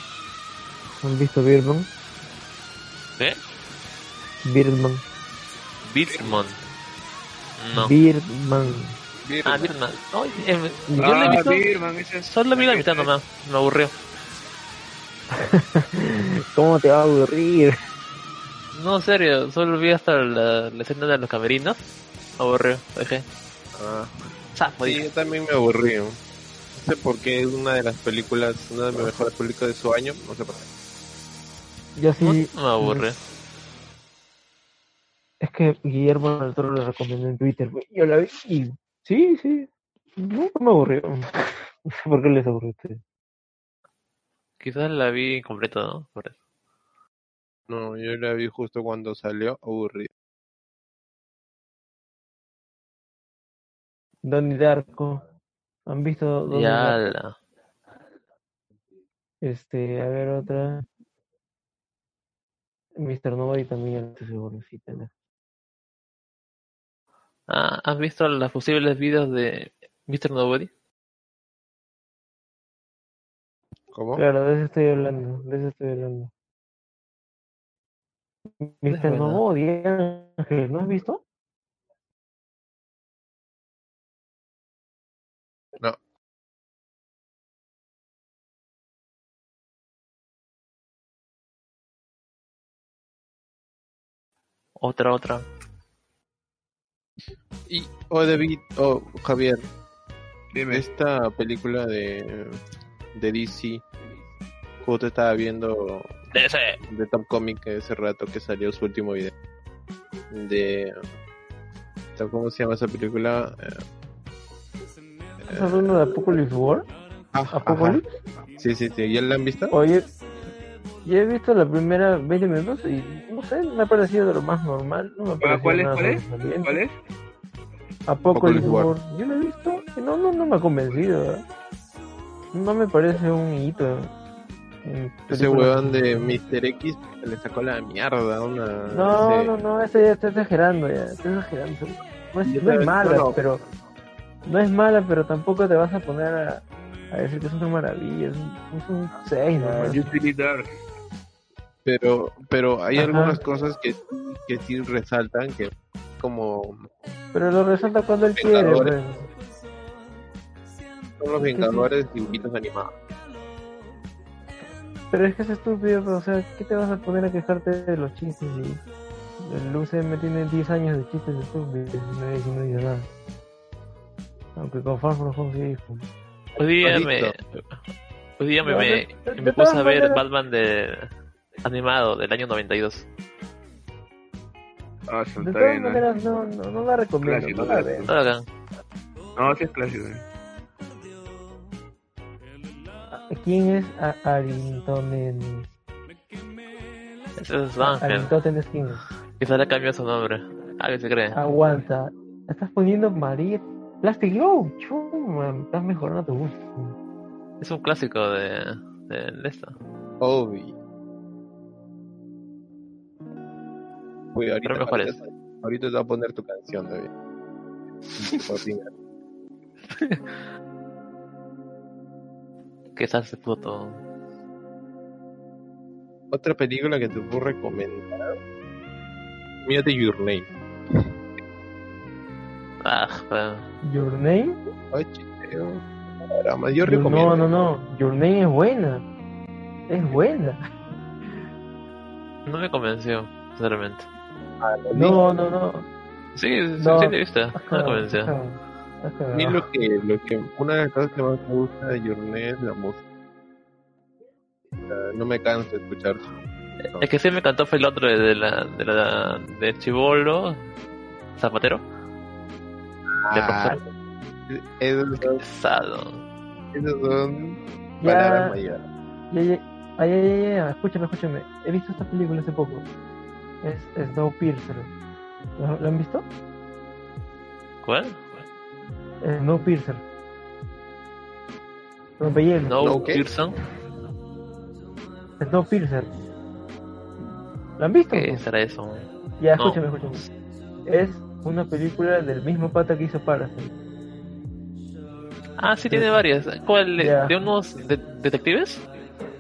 ¿Han visto Birdman? ¿Qué? Birdman. Birdman. No. Birdman. Ah, Birdman. No, eh, yo Ah, le he visto. Birdman, ese es- Solo vi la mitad nomás. Me aburrió. ¿Cómo te va a aburrir? No, en serio. Solo vi hasta la, la escena de los camerinos. Me aburrió. Dejé. Ah, Sapo, sí, yo también me aburrí. No sé por qué es una de las películas, una de mis mejores películas de su año. No sé por qué. Yo sí. Me aburrió. Es que Guillermo Toro le recomendó en Twitter. Yo la vi y. Sí, sí. No, no me aburrió. No sé por qué les aburrió a ustedes. Quizás la vi completa, ¿no? Por eso. No, yo la vi justo cuando salió, aburrido. Donnie Darko. ¿Han visto Donnie Ya Darko? la... Este, a ver otra. Mr. Nobody también, estoy seguro. Sí, tenés. Ah, ¿Has visto las posibles vidas de Mr. Nobody? ¿Cómo? Claro, de eso estoy hablando. De eso estoy hablando. Mr. verdad. Nobody, Ángel, ¿no has visto? No. Otra, otra. Y, oh David, oh Javier, Dime. esta película de, de DC, justo estaba viendo DC. de Top Comic ese rato que salió su último video. De. ¿Cómo se llama esa película? Eh, ¿Estás hablando de Apocalypse War? ah, ¿Apocalypse? ajá. Sí, sí, sí. ¿Ya la han visto? Oye, yo he visto la primera 20 minutos y no sé, me ha parecido de lo más normal. No me ¿Cuál parecido es? nada ¿Cuál es? ¿Cuál es? Apocalypse. War. Yo lo he visto y no, no, no me ha convencido. ¿verdad? No me parece un hito. Ese weón de Mr. X le sacó la mierda. Una, No, ese- no, no, ese ya está exagerando, ya, está exagerando. No es, no mala, no. pero no es mala, pero tampoco te vas a poner a, a decir que es una maravilla, es un, es un 6 Ah, Dark. Pero, pero hay Ajá. algunas cosas que, que sí resaltan que como Pero lo resalta cuando él quiere, pues. Son los Vengadores dibujitos animados. Pero es que es estúpido, o sea, ¿qué te vas a poner a quejarte de los chistes? Y el UCM tiene 10 años de chistes estúpidos y no dice, no dice nada. Aunque con Far From Home sí dijo. Hoy día ¿Has me. visto? Hoy día me, No, puse a ver Batman de animado del año 92. Ah, De todas ¿no? maneras, no, no, no la recomiendo. Clásico, no la. No. No, sí es clásico. ¿Quién es A- Arintonen? Ese es Ángel. Arintonen Skin. Quizá le cambió su nombre. Que se cree. Aguanta. Estás poniendo María Plastic Glow. Chuma, estás mejorando tu gusto. Es un clásico de, de, de esto. Obi. Uy, ahorita, ahorita, ahorita te voy a poner tu canción, David. Por fin. Que Quizás ese puto. Otra película que te puedo recomendar. Mírate Your Name. Ah, bueno. Your Name? Ay, chiqueo. Caramba, yo Yo- recomiendo. no, no, no. Your Name es buena. Es buena. No me convenció, sinceramente. Ah, No, no, no. Sí, sí, No. sí, te viste. No me convenció. A mí lo que, lo que, una de las cosas que más me gusta de Your Name es la música. No me canso de escuchar. El que sí me encantó fue el otro de, de la, de la de Chivolo, Zapatero, de Ah, profesor. esos son, Pesado. esos son Ya. palabras mayores. Ya, ya, ay, ay, ay, ay, escúchame, escúchame. He visto esta película hace poco. Es Snowpiercer. ¿Lo, ¿Lo han visto? ¿Cuál? Snowpiercer. Rompehielo. No, ¿No qué? Pearson. Snowpiercer. ¿Lo han visto? ¿Qué será eso? Ya, No. escúchame, escúchame. Es una película del mismo pata que hizo Parasite. Ah, sí, tiene varias. ¿Cuál? ¿De, unos de- detectives?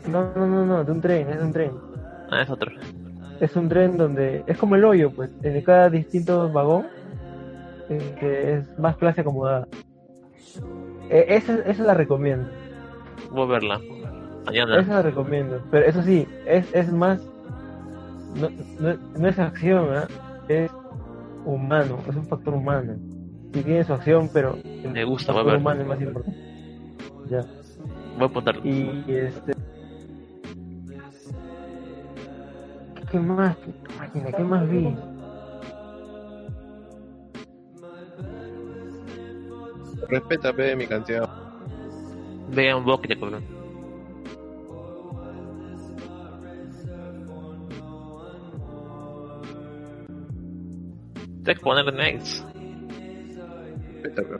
No, no, no, no, de un tren, es de un tren. Ah, es otro. Es un tren donde es como el hoyo, pues, en cada distinto vagón eh, que es más clase acomodada. Eh, esa, esa la recomiendo, Voy a verla. Mañana. esa la recomiendo. Pero eso sí, es, es más, no, no, no es acción, es humano, es un factor humano. Sí tiene su acción, pero el Me gusta, voy a factor ver. humano es más importante. Ya. Voy a apuntarlo. Y este. ¿Qué más? ¿Qué, máquina, ¿qué más vi? Respeta, pe, mi canción. Vean un poco, Jacob. Tienes que ponerle next. Respeta, pe.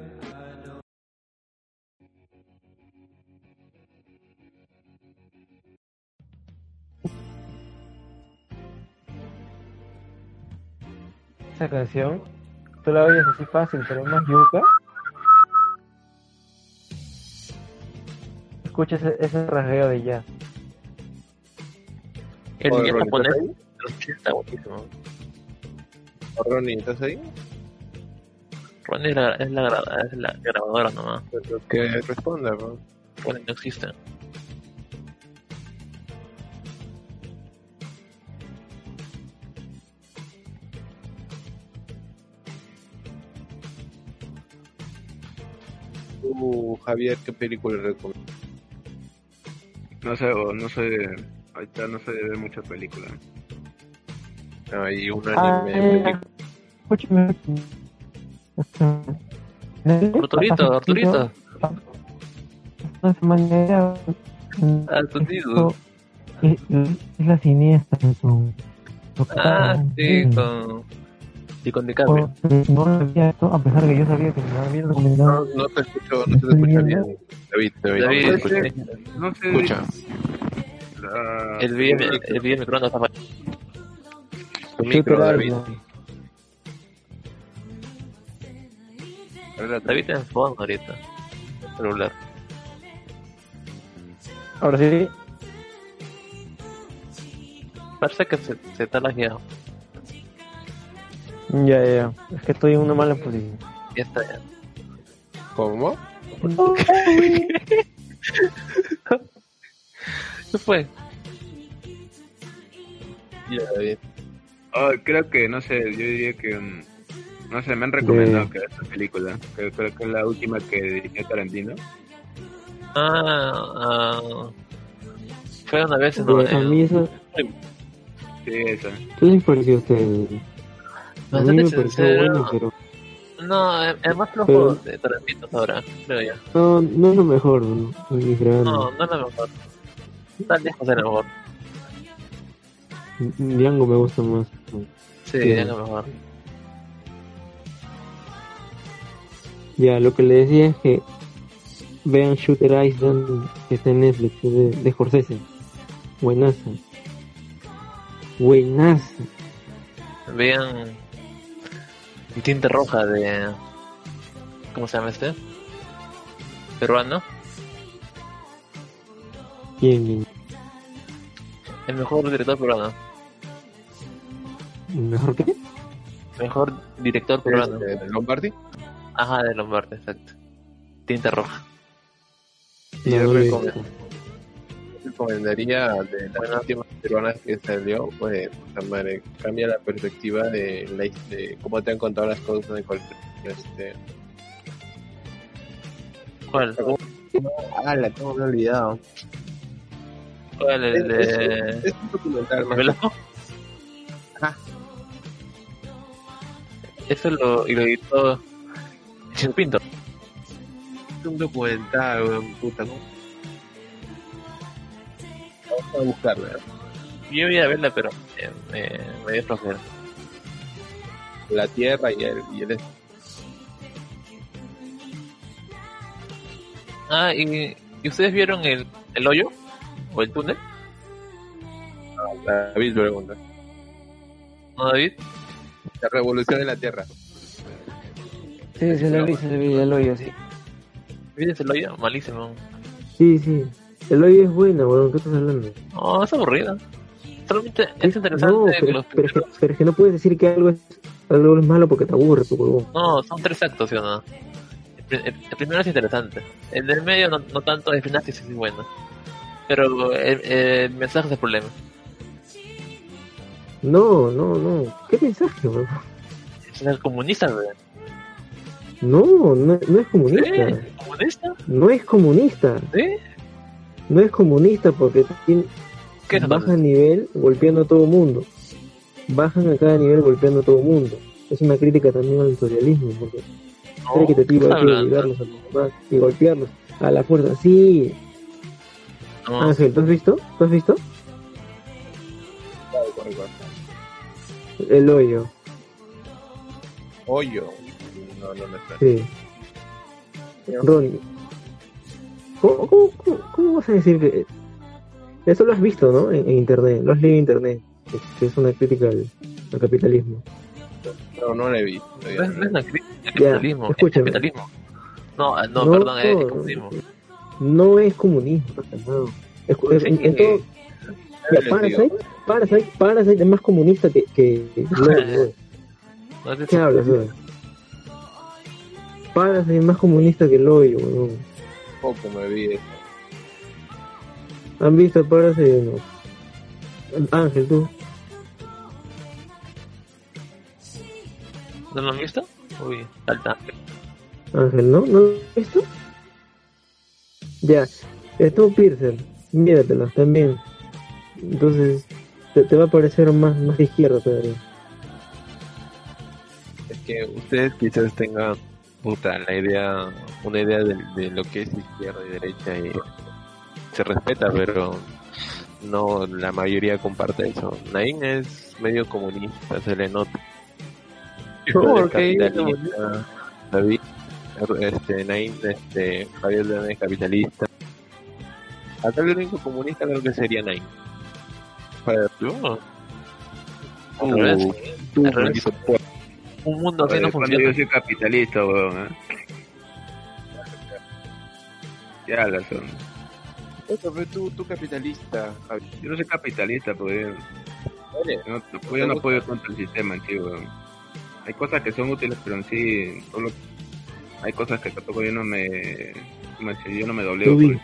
Esa canción, tú la oyes así fácil, pero es más yuca. Escucha ese, ese rasgueo de jazz. El Ronnie, japonés 80 buenísimo. Ronnie, ¿estás ahí? Ronnie es la, es la, es la grabadora nomás. Que responda, pe. Ronnie no existe. Tú, Javier, ¿qué película recomiendas? No sé, o no sé, ahorita no se ve mucha película. Hay un Ah, anime. eh, escúchame. Arturito, Arturito. Arturito. es, es la siniestra con Ah, sí, con. Y con DiCaprio. no lo había visto, a pesar de que yo sabía que me lo habían No, no te escucho, no se te escucha bien. David, David, David, no te escucho. escucha. No. Escucha. la- El video, el video microondas está. Tu micro, David. David está en fondo ahorita. Celular. ahora sí Parece que se, se está lagueado. Ya ya ya. es que estoy en una mala posición Ya está ya. ¿Cómo? ¿Qué fue? Ya, David. Ah, creo que, no sé, yo diría que. mm, No sé, me han recomendado que esta película. Que creo que es la última que dirigió Tarantino. Ah, ah, fue una vez en, Eh, a mí eso Sí, esa. ¿qué les pareció a ustedes? A mí Bastante me pareció sincero. bueno pero No, es es más flojo Pero- de Tarantino ahora, creo yo. no, no es lo mejor ¿no? No, no es lo mejor. Está lejos de lo mejor. Django me gusta más Sí, lo mejor. Ya, lo que le decía es que vean Shooter Island que está en Netflix, de, de Scorsese. Buenaza. Buenaza. Vean tinte roja de. ¿Cómo se llama este? Peruano. Bien, bien. El mejor director peruano. ¿Mejor que? Mejor director peruano. Este, ¿Lombardi? Ajá, de Lombardi, exacto. Tinta roja. No, yo recom- recomendaría de las últimas peruanas que salió, pues, puta madre, cambia la perspectiva de, la, de cómo te han contado las cosas en el colegio. Este, ¿Cuál? ah, la tengo me olvidado. ¿Cuál? El Es, de. es- es un documental más ¿Velasco? Ajá. Eso lo, y lo editó Chino Pinto. es un documental, weón, puta, ¿no? Vamos a buscarlo, ¿eh? Yo iba a verla, pero eh, me, me dio flojera. La tierra y el, y el Ah, ¿y, ¿y ustedes vieron el, el hoyo? ¿O el túnel? David pregunta. ¿No, David? La revolución de la tierra. Sí, se lo vi, se lo vi, el hoyo, sí. ¿Viste el hoyo? Malísimo. Sí, sí. El hoyo es bueno, weón, ¿qué estás hablando? No, es aburrida. Solamente es interesante No, pero, los pero, es que, primeros- pero es que no puedes decir que algo es, algo es malo porque te aburre, tu huevón. No, son tres actos, ¿sí o no? El, el- el primero es interesante. El del medio no, no tanto, el final sí es bueno. Pero el, el mensaje es el problema. No, no, no. ¿Qué mensaje, weón? Es el comunista. No, no, no es comunista. ¿Sí? ¿Comunista? No es comunista. ¿Sí? No es comunista porque tiene, ¿Qué es baja entonces? nivel golpeando a todo mundo. Bajan a cada nivel golpeando a todo mundo. Es una crítica también al imperialismo, porque No, cree que te ¿qué tira estás a los demás y golpearlos a la fuerza. Sí, No, Ángel, ¿tú has visto? ¿Tú has visto? El hoyo, Hoyo. No, no me suena. sí. Ronnie. ¿Cómo, cómo, cómo- cómo vas a decir que.? Eso lo has visto, ¿no? En, en internet, lo has leído en internet. Que, es una crítica al, al capitalismo. No, no la he visto. no es, no es una crítica al Ya, capitalismo, es escúchame. capitalismo. No, ah, no, perdón, es, es comunismo. No es comunismo, no. Es, es- en, en todo, Mira, Parasite, Parasite, Parasite es más comunista que, que. No es ¿Qué hablas, güey? Parasite es más comunista que Loyo, weón. Poco me vi eso. ¿Han visto Parasite o no? Ángel, tú. ¿No lo han visto? Uy, falta. Ángel, ¿no? ¿No lo has visto? Ya. Estuvo Piercer. Míratelos también. Entonces, te, te va a parecer más, más de izquierda todavía. Es que ustedes quizás tengan puta la idea, una idea de, de lo que es izquierda y derecha y se respeta, pero no la mayoría comparte eso. Nain es medio comunista, se le nota. David, este, Nain, este, Javier León es capitalista. Acá el único comunista creo que sería Nain. Para tú, tú, puerco. Un mundo así no funciona. yo soy capitalista, weón. ¿eh? Ya la son. Eso, pero tú, tú capitalista, Javi. Yo no soy capitalista, porque Oye, yo no, pues yo no apoyo contra el sistema en sí, weón. Hay cosas que son útiles, pero en sí, solo hay cosas que tampoco yo no me, yo no me dobleo. Por eso.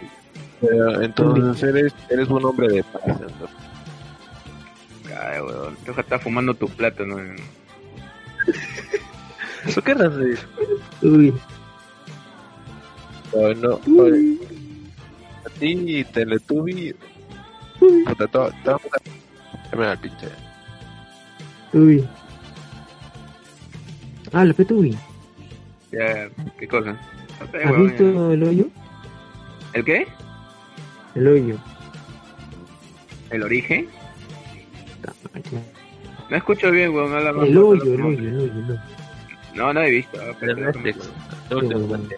pero entonces eres, eres un hombre de paz. entonces. Ay, weón, estar fumando tu plato, ¿no? ¿Eso qué raza Uy, No, no, ti, Teletubby, puta, todo, todo, me da el pinche. uy. Ah, la Petubi. Ya, ¿qué cosa? No sé, ¿Has weón, visto el hoyo? ¿El qué? El hoyo. ¿El origen? No escucho bien, weón, habla más El hoyo, no, el hoyo, el hoyo, el hoyo. No, no he visto. ah, pero Netflix. Lo plata.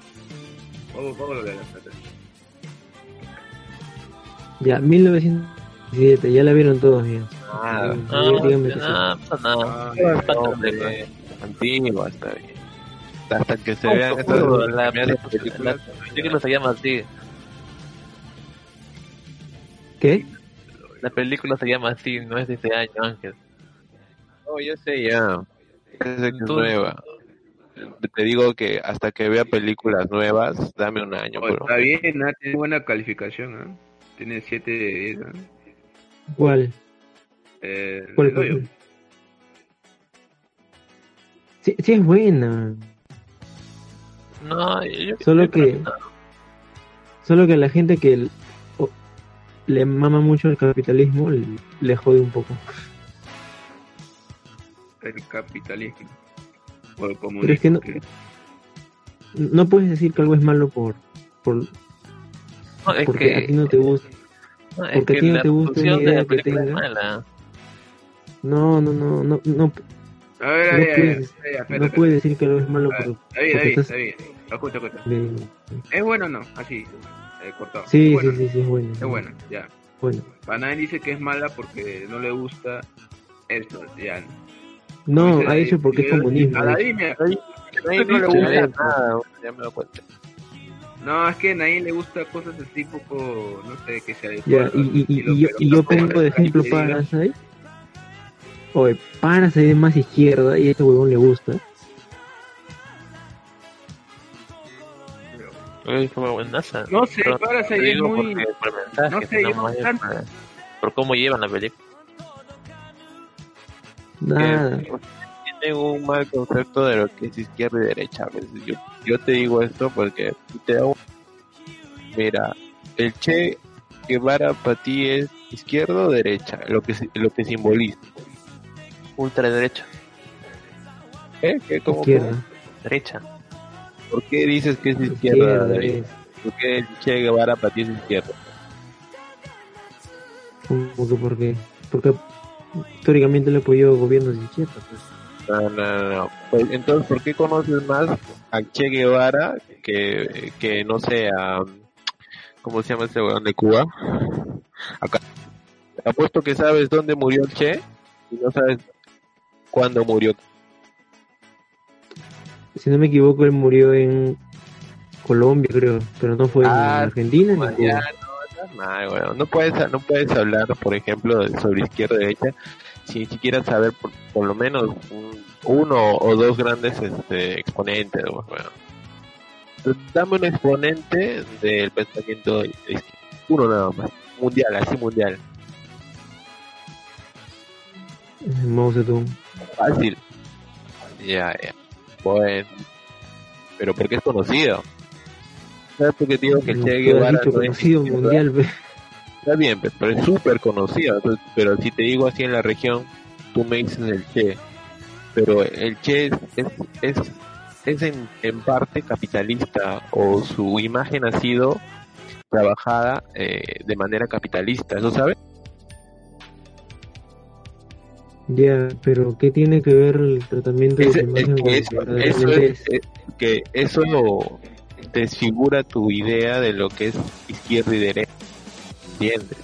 Ya, 1917, ya la vieron todos ya. Ah, No, que sí. no, pasa nada. Ah, no, hombre, antigua, está bien. Hasta que se No, vean estas películas. la película se llama así. ¿Qué? La película se llama así, no es de este año, Ángel. No, yo sé ya. Que es nueva. Te digo que hasta que vea películas nuevas, dame un año. Oh, pero- está bien, ah, tiene buena calificación. ¿ah? Tiene 7 de 10. ¿ah? ¿Cuál? Eh, ¿Cuál, cuál? Sí, sí es buena. No, yo, Solo que-. Solo que la gente que le mama mucho el capitalismo le, le jode un poco. el capitalismo. O el comunismo. Pero es que no- que- No puedes decir que algo es malo por, por No, es porque a ti que, no te gusta. no, es porque a que ti no la te gusta una de idea la que tenga. mala. No, no, no, no, no, A ver, No a ver, a ver, puedes- a ver, espérate, no puedes decir que algo es malo por, está bien, estás- está bien. Escucha, escucha. de- ¿Es bueno o no? Así, eh, cortado. Sí, bueno. sí, sí, sí, es bueno. Es bueno, ya. Bueno. Panay dice que es mala porque no le gusta esto, ya. No, ha David, dicho porque es comunismo. A David, A mí no le gusta nada, ya me doy cuenta. No, es que a Nain le gusta cosas así poco, no sé, que se adecuan y, y, y, y y yo pongo de ejemplo Parasite. Oye, Parasite es más izquierda y a este huevón le gusta. Uy, como buenaza. No sé, Pero Parasite te es muy... porque por mensaje, no sé, yo no tanto. por, por cómo llevan la película. Nada. Tienen un mal concepto de lo que es izquierda y derecha. Yo, yo te digo esto porque te hago- Mira, el Che Guevara para ti es izquierda o derecha, lo que, si- lo que simboliza. Ultraderecha. ¿Eh? ¿Qué, cómo, Izquierda. Derecha. ¿Por qué dices que es izquierda? Izquierda, derecha? es. ¿Por qué el Che Guevara para ti es izquierda? ¿Cómo que por qué? Porque históricamente le apoyó gobiernos de izquierda. pues. No, no, no. Pues, entonces, ¿por qué conoces más a Che Guevara que, que no sé, a... ¿Cómo se llama este weón de Cuba? Acá. Apuesto que sabes dónde murió Che y no sabes cuándo murió. Si no me equivoco, él murió en Colombia, creo. Pero no fue Ah, en Argentina ni Ya, no, puedes, no puedes hablar, por ejemplo, sobre izquierda derecha si siquiera saber por, por lo menos un- uno o dos grandes este, exponentes. Dame un exponente del pensamiento. Uno nada más. Mundial, así mundial. Mao Zedong. Fácil. Ya, ya. Bueno. Pero porque es conocido. ¿Sabes por qué digo que No, Che Guevara dicho no es conocido mundial. Está bien, pero es súper conocida. Pero si te digo así en la región, tú me dices el Che. Pero el Che es, es, es, es en, en parte capitalista o su imagen ha sido trabajada eh, de manera capitalista, ¿eso sabes? Ya, pero ¿qué tiene que ver el tratamiento de Ese- imagen que eso, eso es que eso desfigura tu idea de lo que es izquierda y derecha, ¿entiendes?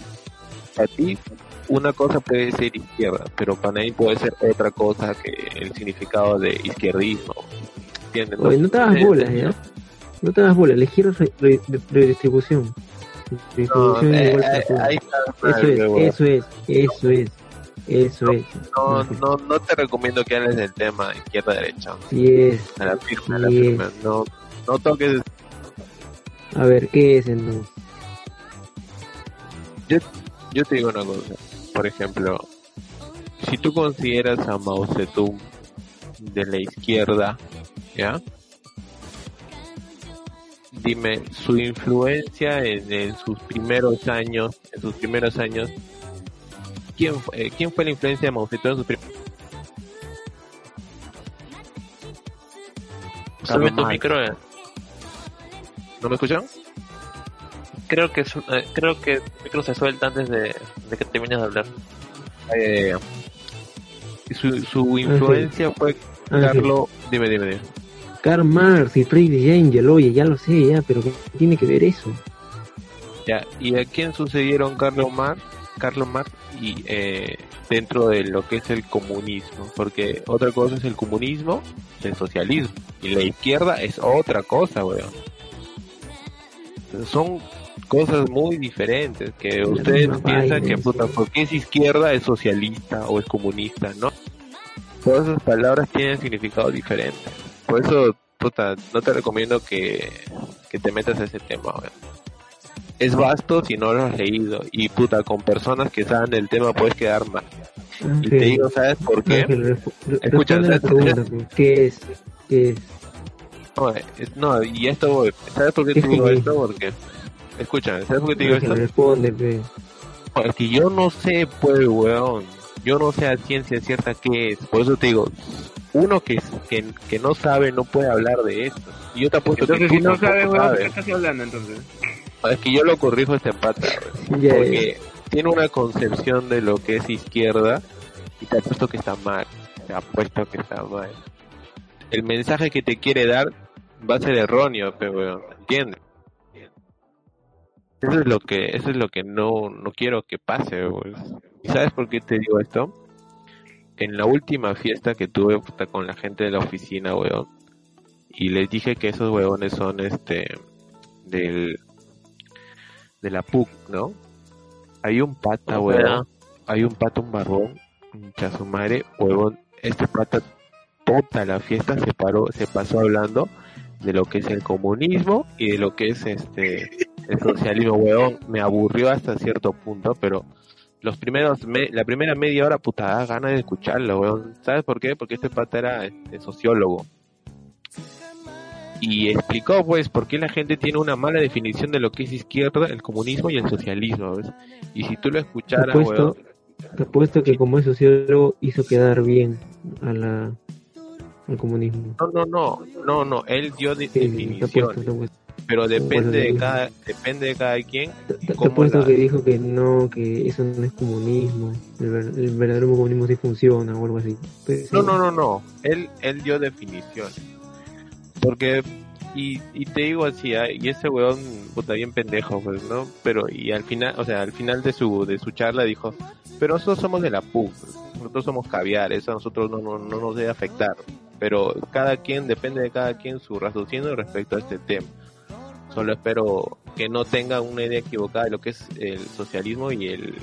Para ti una cosa puede ser izquierda, pero para mí puede ser otra cosa que el significado de izquierdismo, ¿entiendes? Oye, no te hagas Entonces, bolas, ¿ya? No te hagas bolas, elegir re- re- redistribución. No, Redistribución eh, igual eh, ahí está Eso es, eso es, eso es, eso es. no, no, no te recomiendo que hables del tema izquierda-derecha. Sí es. A la firme, a la Sí. firme. No, no toques. A ver, ¿qué es entonces? Yo te digo una cosa. Por ejemplo, si tú consideras a Mao Zedong de la izquierda, ¿ya? Dime, su influencia en, en sus primeros años, en sus primeros años, ¿quién, fue- eh, ¿quién fue la influencia de Mao Zedong en sus primeros Sube tu micro. eh. ¿No me escuchan? Creo que su- eh, creo que tu micro se suelta antes de, de que termines de hablar. Eh, su, su influencia fue Ángel, Carlos. Dime, dime, dime. Karl Marx y Friedrich Engel, oye, ya lo sé, ya, pero ¿qué tiene que ver eso? Ya, ¿y a quién sucedieron Carlos Marx, Carlos Marx y eh, dentro de lo que es el comunismo? Porque otra cosa es el comunismo, el socialismo, y la izquierda es otra cosa, weón. Son cosas muy diferentes que ustedes piensan que puta, porque es izquierda es socialista o es comunista, ¿no? Todas esas palabras tienen significado diferente. Por eso, puta, no te recomiendo que, que te metas a ese tema, es vasto si no lo has leído y puta con personas que saben del tema puedes quedar mal y te digo sabes por qué Escucha, responde la ¿sabes- pregunta, pues, ¿qué es? ¿Qué es? no, es- no, y esto sabes por qué ¿Qué te digo esto porque escúchame sabes por qué te digo esto responde, pe. No, es que yo no sé pues weón yo no sé a ciencia cierta qué es por eso te digo uno que que, que no sabe no puede hablar de esto y yo te apuesto Entonces, que si no sabes, tampoco weón, ¿de qué estás hablando entonces? es que yo lo corrijo este pata weón. Ya. porque tiene una concepción de lo que es izquierda y te apuesto que está mal, te apuesto que está mal. El mensaje que te quiere dar va a ser erróneo, pero ¿entiendes? Eso es lo que eso es lo que no no quiero que pase, pues. ¿Y sabes por qué te digo esto? En la última fiesta que tuve con la gente de la oficina, weón, y les dije que esos huevones son este del de la PUC, ¿no? Hay un pata, huevón. Hay un pata, un barbón, un chasumare, huevón. Este pata toda la fiesta se paró, se pasó hablando de lo que es el comunismo y de lo que es este el socialismo, huevón. Me aburrió hasta cierto punto, pero los primeros, me- la primera media hora, puta, da ganas de escucharlo, weón. ¿Sabes por qué? Porque este pata era este, sociólogo. Y explicó, pues, por qué la gente tiene una mala definición de lo que es izquierda, el comunismo y el socialismo, ¿ves? Y si tú lo Te escucharas, apuesto, weón, te apuesto que como es sociólogo hizo quedar bien a la, al comunismo. no, no, no, no, no, él dio de- Sí, sí, pero depende de cada, depende de cada quien. Te- te- te ¿Cómo apuesto la- que dijo que no, que eso no es comunismo, el, ver- el verdadero comunismo sí funciona o algo así. Pues, No, no, no, no. Él, él dio definiciones. Porque, y, y te digo así, ah, y ese weón, puta, bien pendejo, pues, ¿no? Pero, y al final, o sea, al final de su, de su charla dijo, pero nosotros somos de la PUC, nosotros somos caviar, eso a nosotros no, no, no nos debe afectar. Pero cada quien, depende de cada quien su raciocinio respecto a este tema. Solo espero que no tengan una idea equivocada de lo que es el socialismo y el,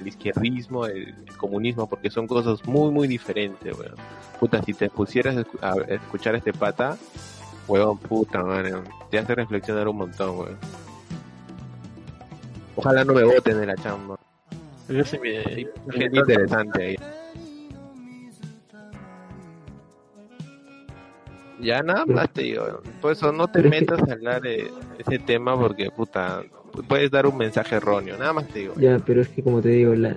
el izquierdismo, el, el comunismo, porque son cosas muy, muy diferentes, weón. Puta, si te pusieras a escu- a escuchar a este pata, weón, puta, man, te hace reflexionar un montón, weón. Ojalá no me voten de la chamba. yo Hay gente interesante ahí. Ya nada más te digo, por eso no te metas a hablar de ese tema porque puta, puedes dar un mensaje erróneo, nada más te digo. Ya, pero es que como te digo, la,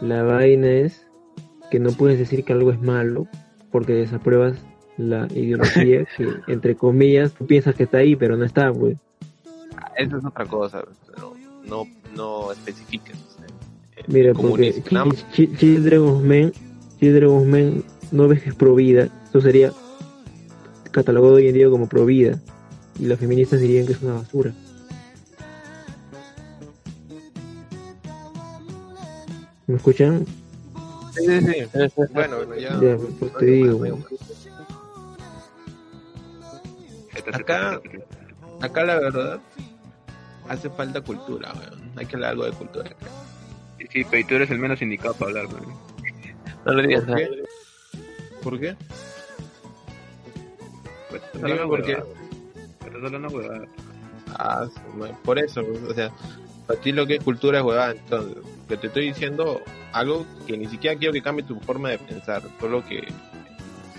la vaina es que no puedes decir que algo es malo porque desapruebas la ideología que, entre comillas, tú piensas que está ahí, pero no está, pues. Esa es otra cosa, pero no, no especifiques. eh, Mira, porque Children of Men, Children of Men no ves que es pro vida, eso sería catalogado hoy en día como pro vida, y las feministas dirían que es una basura. ¿Me escuchan? Sí, sí, sí. Bueno, ya. Ya, pues te digo. Acá- Acá la verdad hace falta cultura, weón. Hay que hablar algo de cultura. Sí, sí, pero tú eres el menos indicado para hablar, man. No le digas ¿Por qué? ¿Por qué? Pues, estás Dime hablando por qué. huevadas. Estás hablando huevadas. Ah, por eso, o sea, para ti lo que es cultura es huevada. Entonces, que te estoy diciendo algo que ni siquiera quiero que cambie tu forma de pensar, solo que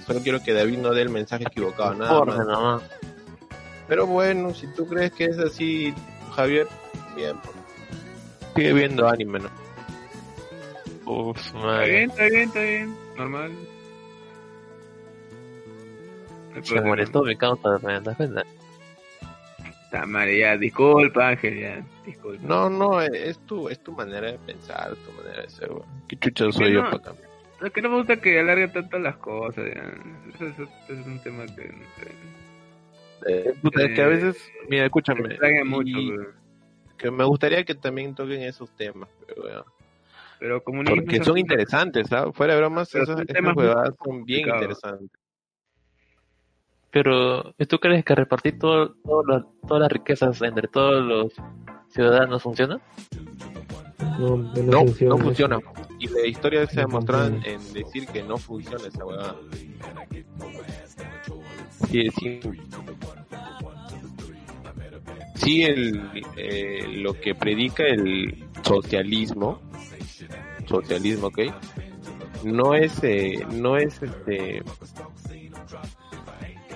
solo quiero que David no dé el mensaje equivocado, nada Porra, más. Pero bueno, si tú crees que es así, Javier, bien. pues. Sigue viendo anime, ¿no? Uf, Está madre. bien, está bien, está bien. Normal. Se molestó mi causa, ¿te das cuenta? Está madre, ya, disculpa, Ángel, ya, disculpa. No, no, es tu, es tu manera de pensar, tu manera de ser, weón. ¿Qué chucha soy yo no. para cambiar? Es que no me gusta que alarguen tanto las cosas, ya. Eso, eso- eso es un tema que, no sé, Eh, puta, es que a veces, mira, escúchame, me mucho, que me gustaría que también toquen esos temas, pero, weón. pero comunismo... porque son interesantes, ¿sabes? Fuera de bromas, Pero esas, temas son bien complicados. interesantes. Pero, ¿tú crees que repartir todo, todo la- todas las riquezas entre todos los ciudadanos funciona? No, no, No, funciona. no funciona. Y la historia se ha demostrado en decir que no funciona esa huevada. Sí, sí. Sí, el, eh, lo que predica el socialismo, socialismo, ¿ok? No es, eh, no es, este,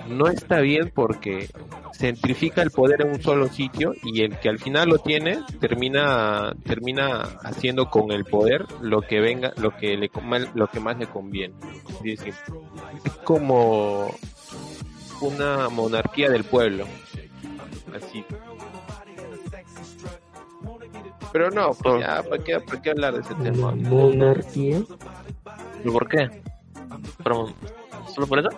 no está bien porque centrifica el poder en un solo sitio y el que al final lo tiene termina termina haciendo con el poder lo que venga lo que le com- lo que más le conviene es como una monarquía del pueblo así pero no pues ya para qué, para qué hablar de ese tema monarquía. ¿Pero por qué? ¿Pero- ¿Solo por eso?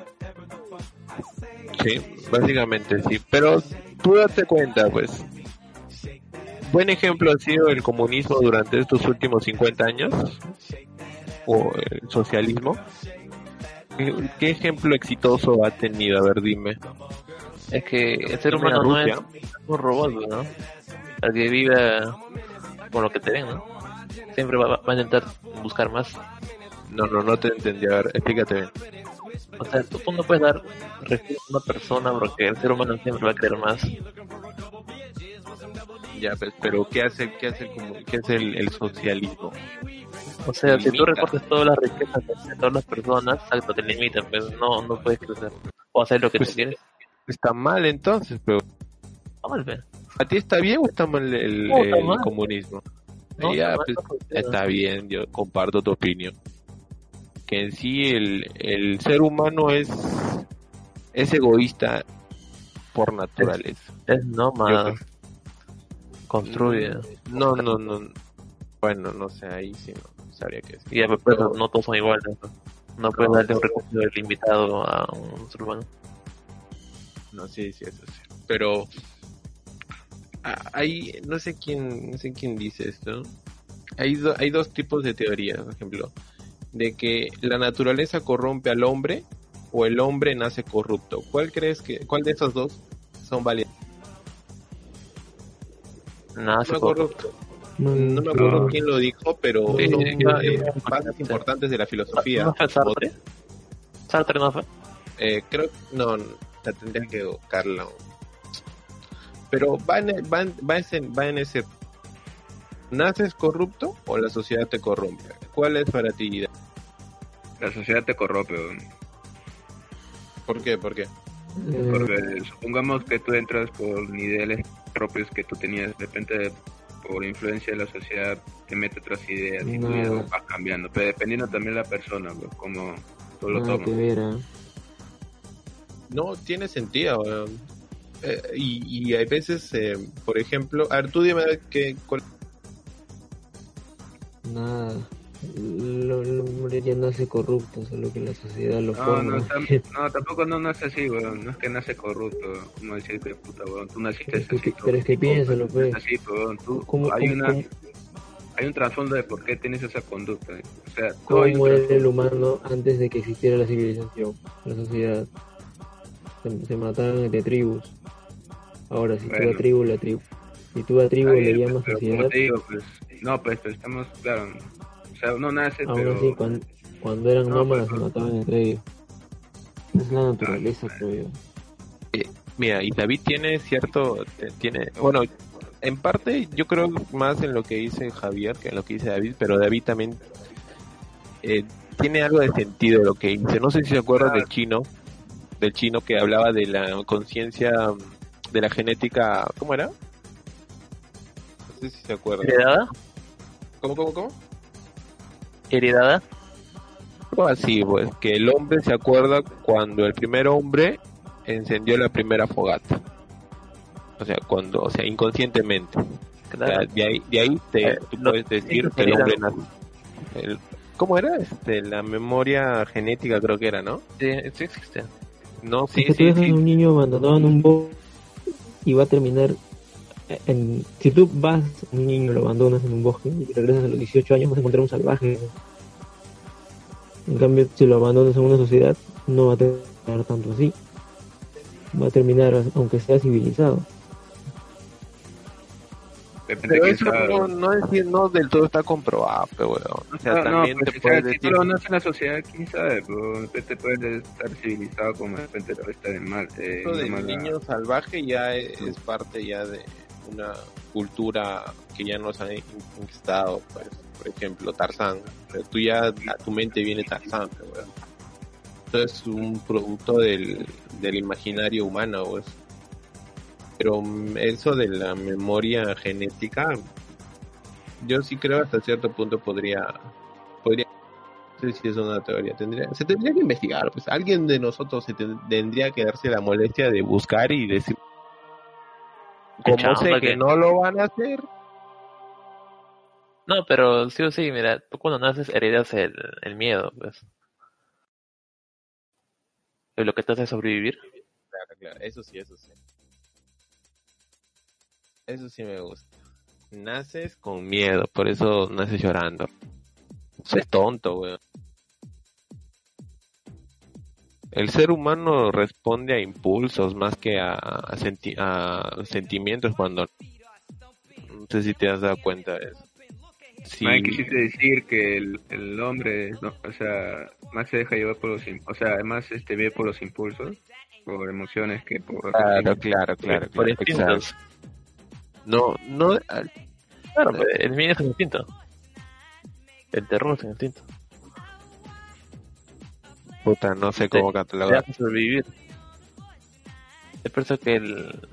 Sí, básicamente sí. Pero tú date cuenta, pues. Buen ejemplo ha sido el comunismo durante estos últimos 50 años. O el socialismo. ¿Qué, qué ejemplo exitoso ha tenido? A ver, dime. Es que el ser humano no es un robot, ¿no? Al que viva con lo que te den, ¿no? Siempre va, va a intentar buscar más. No, no, no te entendí. A ver, explícate bien. O sea, tú, tú no puedes dar refugio a una persona porque el ser humano siempre va a querer más. Ya, pues, pero ¿qué hace, qué hace, el comu- qué hace el, el socialismo? O sea, si tú repartes todas las riquezas de todas las personas, exacto, te limitan, pero no, no puedes crecer. O hacer lo que Pues, tú quieres. Está mal entonces, pero Está mal, pe. ¿a ti está bien o está mal el, No, está el mal. comunismo? No, ya, está mal, pues, no funciona. Está bien, yo comparto tu opinión. Que en sí el, el ser humano es, es egoísta por naturaleza. Es nómada. Yo Construye. No, no, no. Bueno, no sé, ahí sí no sabría qué decir. Ya, pues, Pero- no todos son iguales. ¿no? No puedes darle un recurso ilimitado a un ser humano. No, sí, sí, eso sí. Pero hay, no sé quién, no sé quién dice esto. Hay, do- hay dos tipos de teorías, por ejemplo, de que la naturaleza corrompe al hombre o el hombre nace corrupto. ¿Cuál crees que, cuál de esos dos son No se me acuerdo, no me acuerdo quién lo dijo, pero son sí, sí, eh, bases importantes de la filosofía. ¿No fue Sartre? Sartre no fue. Eh, creo no, no, la tendría que buscarla. Pero va en, el- va en, va ese- va en ese. ¿Naces corrupto o la sociedad te corrompe? ¿Cuál es para ti? La sociedad te corrompe, weón. ¿Por qué? ¿Por qué? Eh, porque supongamos que tú entras por niveles propios que tú tenías. De repente, por influencia de la sociedad, te mete otras ideas y tú ya vas cambiando. Pero dependiendo también de la persona, como tú lo Nada tomas. que ver, ¿ah? No, tiene sentido. weón. Eh, y, y hay veces, eh, por ejemplo, a ver, tú dime que, cuál- Nada. Lo- El hombre ya nace corrupto, solo que la sociedad lo No, forma. no, tam- no, tampoco no nace así, weón. No es que nace corrupto, como decir que puta, weón. Tú naciste Pero es que- así. pero es que tú- piénsalo, tú pues. así, weón. Tú- ¿Cómo- hay, cómo- una, cómo- hay un trasfondo de por qué tienes esa conducta. O sea, ¿Cómo era el trasfondo. humano antes de que existiera la civilización, la sociedad? Se, se mataban entre tribus. Ahora, si tú Bueno. a tribu, la tribu. Si tú a tribu Está le llamas pero sociedad, como te digo, pues, no, pues, pero estamos, claro, sea, uno nace, aún pero, así, cuando, cuando eran No, nómadas pues, se mataban entre ellos. Es la naturaleza, creo yo. Mira, y David tiene cierto, tiene, bueno, en parte yo creo más en lo que dice Javier que en lo que dice David, pero David también eh, tiene algo de sentido lo que dice. No sé si se acuerdan Claro. del chino, del chino que hablaba de la conciencia de la genética, ¿cómo era? No sé si se acuerdan. ¿Heredada? ¿Cómo, cómo, cómo? ¿Heredada? Así, pues, que el hombre se acuerda cuando el primer hombre encendió la primera fogata. O sea, cuando, o sea, inconscientemente. O sea, Claro. de ahí, de ahí te, Eh, tú puedes decir que el hombre nace. El- ¿Cómo era? Este, la memoria genética creo que era, ¿no? Sí, sí existe. No, sí, sí, sí. a un niño abandonado en un bosque y va a terminar en... Si tú vas, un niño lo abandonas en un bosque y regresas a los 18 años vas a encontrar un salvaje. En cambio, si lo abandonas en una sociedad, no va a terminar tanto así. Va a terminar, aunque sea civilizado. depende Pero de eso sabe. no, no, es, no del todo está comprobado, pero weón. O sea, No, no, también pues, te puedes si decir... lo naces en la sociedad, quién sabe, pero de repente puedes estar civilizado como de repente lo estar en mal. Eh, Esto del mala- niño salvaje ya es, es parte ya de una cultura que ya nos ha conquistado, pues, por ejemplo, Tarzán. Tú ya, tu mente viene Tarzán, weón. Esto es un producto del, del imaginario humano, pues. Pero mm, eso de la memoria genética, yo sí creo hasta cierto punto podría, podría, no sé si es una teoría, tendría, se tendría que investigar, pues alguien de nosotros se ten- tendría que darse la molestia de buscar y decir, como chamba sé que que- no lo van a hacer, No, pero sí o sí, mira, tú cuando naces heredas el, el miedo, pues. Es lo que te hace sobrevivir. Claro, claro, eso sí, eso sí. Eso sí me gusta. Naces con miedo, por eso naces llorando. Eso es tonto, weón. El ser humano responde a impulsos más que a, a senti- a sentimientos cuando... No sé si te has dado cuenta de eso. Sí, quisiste decir que el, el hombre, no, o sea, más se deja llevar por los, o sea, más este ve por los impulsos, por emociones que por claro, claro, claro. por claro, instintos. No, no, Claro, pues, el miedo es un instinto. El terror es un instinto. Puta, no sé cómo Te catalogar. hace sobrevivir. Es por eso que, el,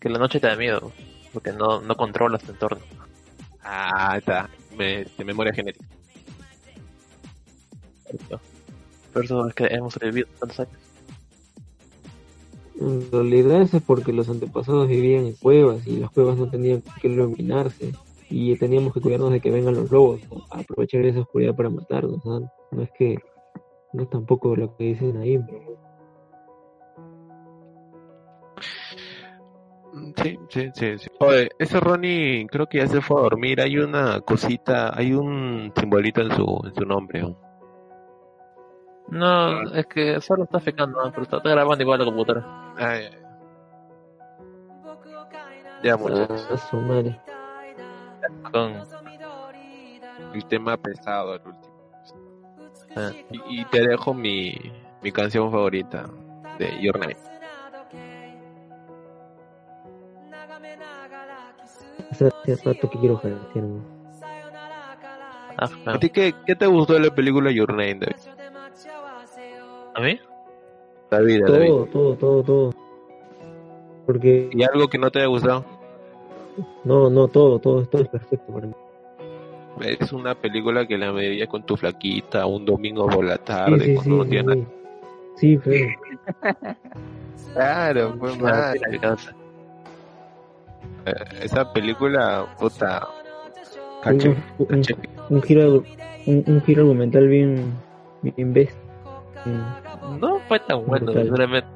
que la noche te da miedo. Porque no, no controlas tu entorno. Ah, está. Me, de memoria genética. Por eso es que hemos sobrevivido tantos años. En realidad eso es porque los antepasados vivían en cuevas y las cuevas no tenían que iluminarse y teníamos que cuidarnos de que vengan los lobos a aprovechar esa oscuridad para matarnos. ¿no? No es que no tampoco lo que dicen ahí. Sí, sí, sí, sí. Oye, ese Ronnie creo que ya se fue a dormir. Hay una cosita, hay un simbolito en su, en su nombre. ¿no? No, es que solo está fecando, pero está, está grabando igual la computadora. Ay, ay. Ya, muchachos. A su madre. Con, El tema pesado, el último. Ah, Y, y te dejo mi, mi canción favorita de Your Name. Hace, hace rato que quiero ah, ¿A ah. ti qué, qué te gustó de la película Your Name, David? ¿A mí? David, David. Todo, todo, todo, todo. Porque ¿Y algo que no te haya gustado? No, no, todo, todo, todo es perfecto para mí. Es una película que la verías con tu flaquita un domingo por la tarde sí, cuando no sí, tienes sí. Sí, pero Claro, fue mal. Sí, la casa. Eh, Esa película, puta. un, Caché, un, caché. un giro, un, un giro argumental bien, bien best. No fue tan bueno, Brutal. sinceramente.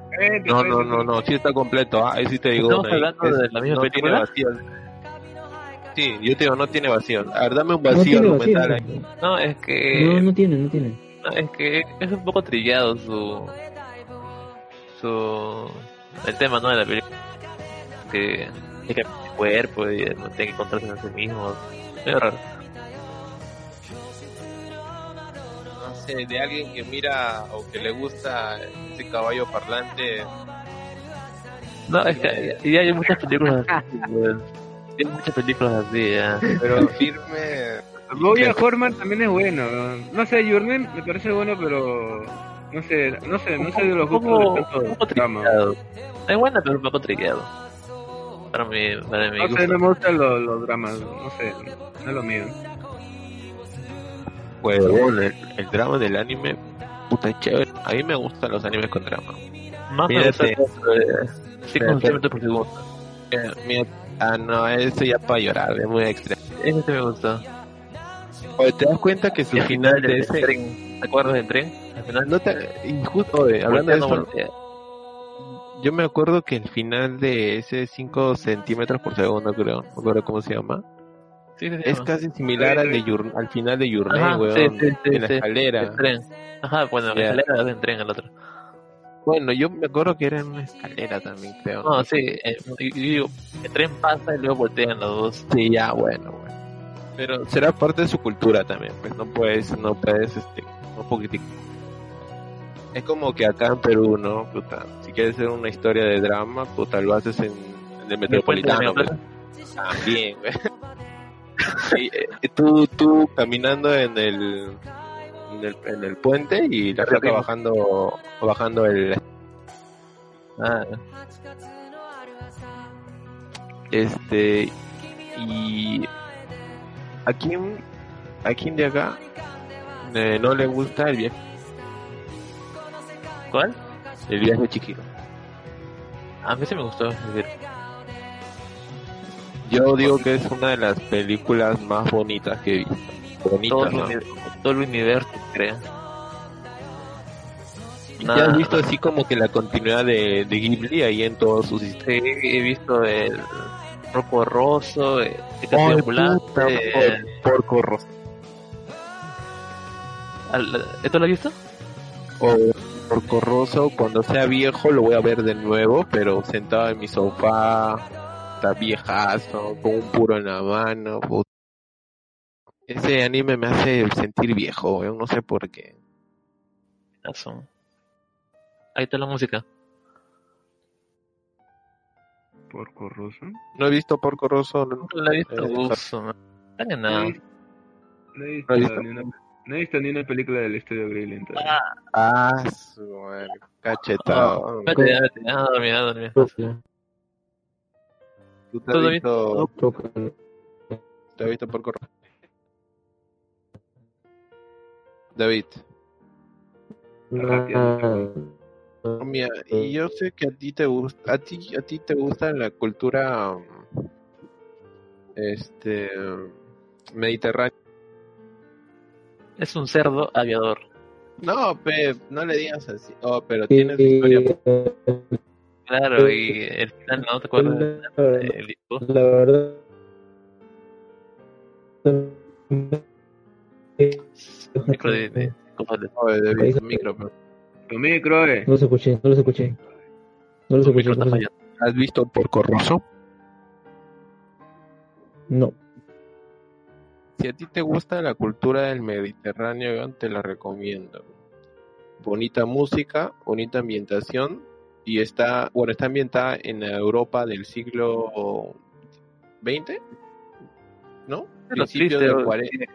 No, no, no, no, sí está completo. ah, Ahí sí te digo. ¿Estamos una, ahí, hablando es- de la misma no película? tiene vacío. Sí, yo te digo, no tiene vacío. A ver, dame un No vacío ahí. No, es que. No, no tiene, no tiene. No, es que es un poco trillado su su el tema no de la película que es que el cuerpo y no tiene que encontrarse en sí mismo es raro No sé, de alguien que mira o que le gusta ese caballo parlante. no es que y hay muchas películas pues. hay muchas películas así ya. Pero firme. Bojack Horseman también es bueno. No sé, Your Name me parece bueno, pero no sé, no sé, no sé de los un gustos de un tanto poco trillado es buena pero un poco trillado para mí para mi No sé, no me gustan los, los dramas, no sé, no es lo mío. Huevón, el, el drama del anime, puta es chévere. A mí me gustan los animes con drama. más me Mírate. gusta eh, 5 Mírate. centímetros por segundo Eh, mira, ah, no, eso ya para llorar, es muy extremo. ese sí me gustó Oye, ¿te das cuenta que su Y al final de ese... tren, ¿te acuerdas del tren? Al final No te... y justo, oye, hablando de eso, voltea. yo me acuerdo que el final de ese 5 centímetros por segundo, creo, no acuerdo cómo se llama, Sí, sí, sí, es casi similar al, de al final de Ajá, weón, sí, sí, sí, en la escalera. El tren. Ajá, bueno, Ya. la escalera del tren al otro. Bueno, yo me acuerdo que era en una escalera también, creo. No, sí, eh, y- y digo, el tren pasa y luego voltean los dos. Sí, ya, bueno, bueno. Pero será parte de su cultura también, pues no puedes, no puedes, este, no poquitico. Es como que acá en Perú, ¿no? Puta, si quieres hacer una historia de drama, puta, lo haces en, en el ¿El puente de metropolitano, pues. También, güey. Eh, tú, tú caminando en el, en el, en el puente y la Arriba. bajando, bajando el, Ah, este, y a quién, a quién de acá eh, no le gusta el viaje, ¿Cuál? el viaje de Chihiro. A mí sí me gustó. Yo digo que es una de las películas más bonitas que he visto. Todo, Bonitas, el ¿no? uni- todo el universo, creo. ¿Y Nada. has visto así como que la continuidad de, de Ghibli ahí en todos sus? Sí, he visto el Rocco Rosso, el Castillo Ambulante. puta, el- por- Porco Rosso. ¿Esto lo has visto? O Porco Rosso, cuando sea viejo lo voy a ver de nuevo, pero sentado en mi sofá, está viejazo, con un puro en la mano. Ese anime me hace sentir viejo, weón, no sé por qué. Eso. Ahí está la música. Porco Rosso. No he visto Porco Rosso, no, ¿No la he visto? Eh, No, he- no he visto. Ni una, no he visto ni una película del estudio todavía. Ah, Ah, su cachetado. vete, vete. Ah, dormí, ah, dormí. ¿Tú te has ¿Todo visto, te has visto Porco Rosso? David. Ah, Mira, y yo sé que a ti te gusta, a ti, a ti te gusta la cultura, mm, este, mediterránea. Es un cerdo aviador. No, pe, no le digas así. Oh, pero tienes historia. Claro, y el final, ¿no te acuerdas? la verdad Micro de, de cosas de- tu micro, pe. Tu micro, eh. no los escuché no los escuché no los escuché no los-. ¿Has visto Porco Rosso? no Si a ti te gusta la cultura del Mediterráneo, te la recomiendo. Bonita música, bonita ambientación y está, bueno, está ambientada en la Europa del siglo XX, ¿no? Pero Principio triste, del o- 40.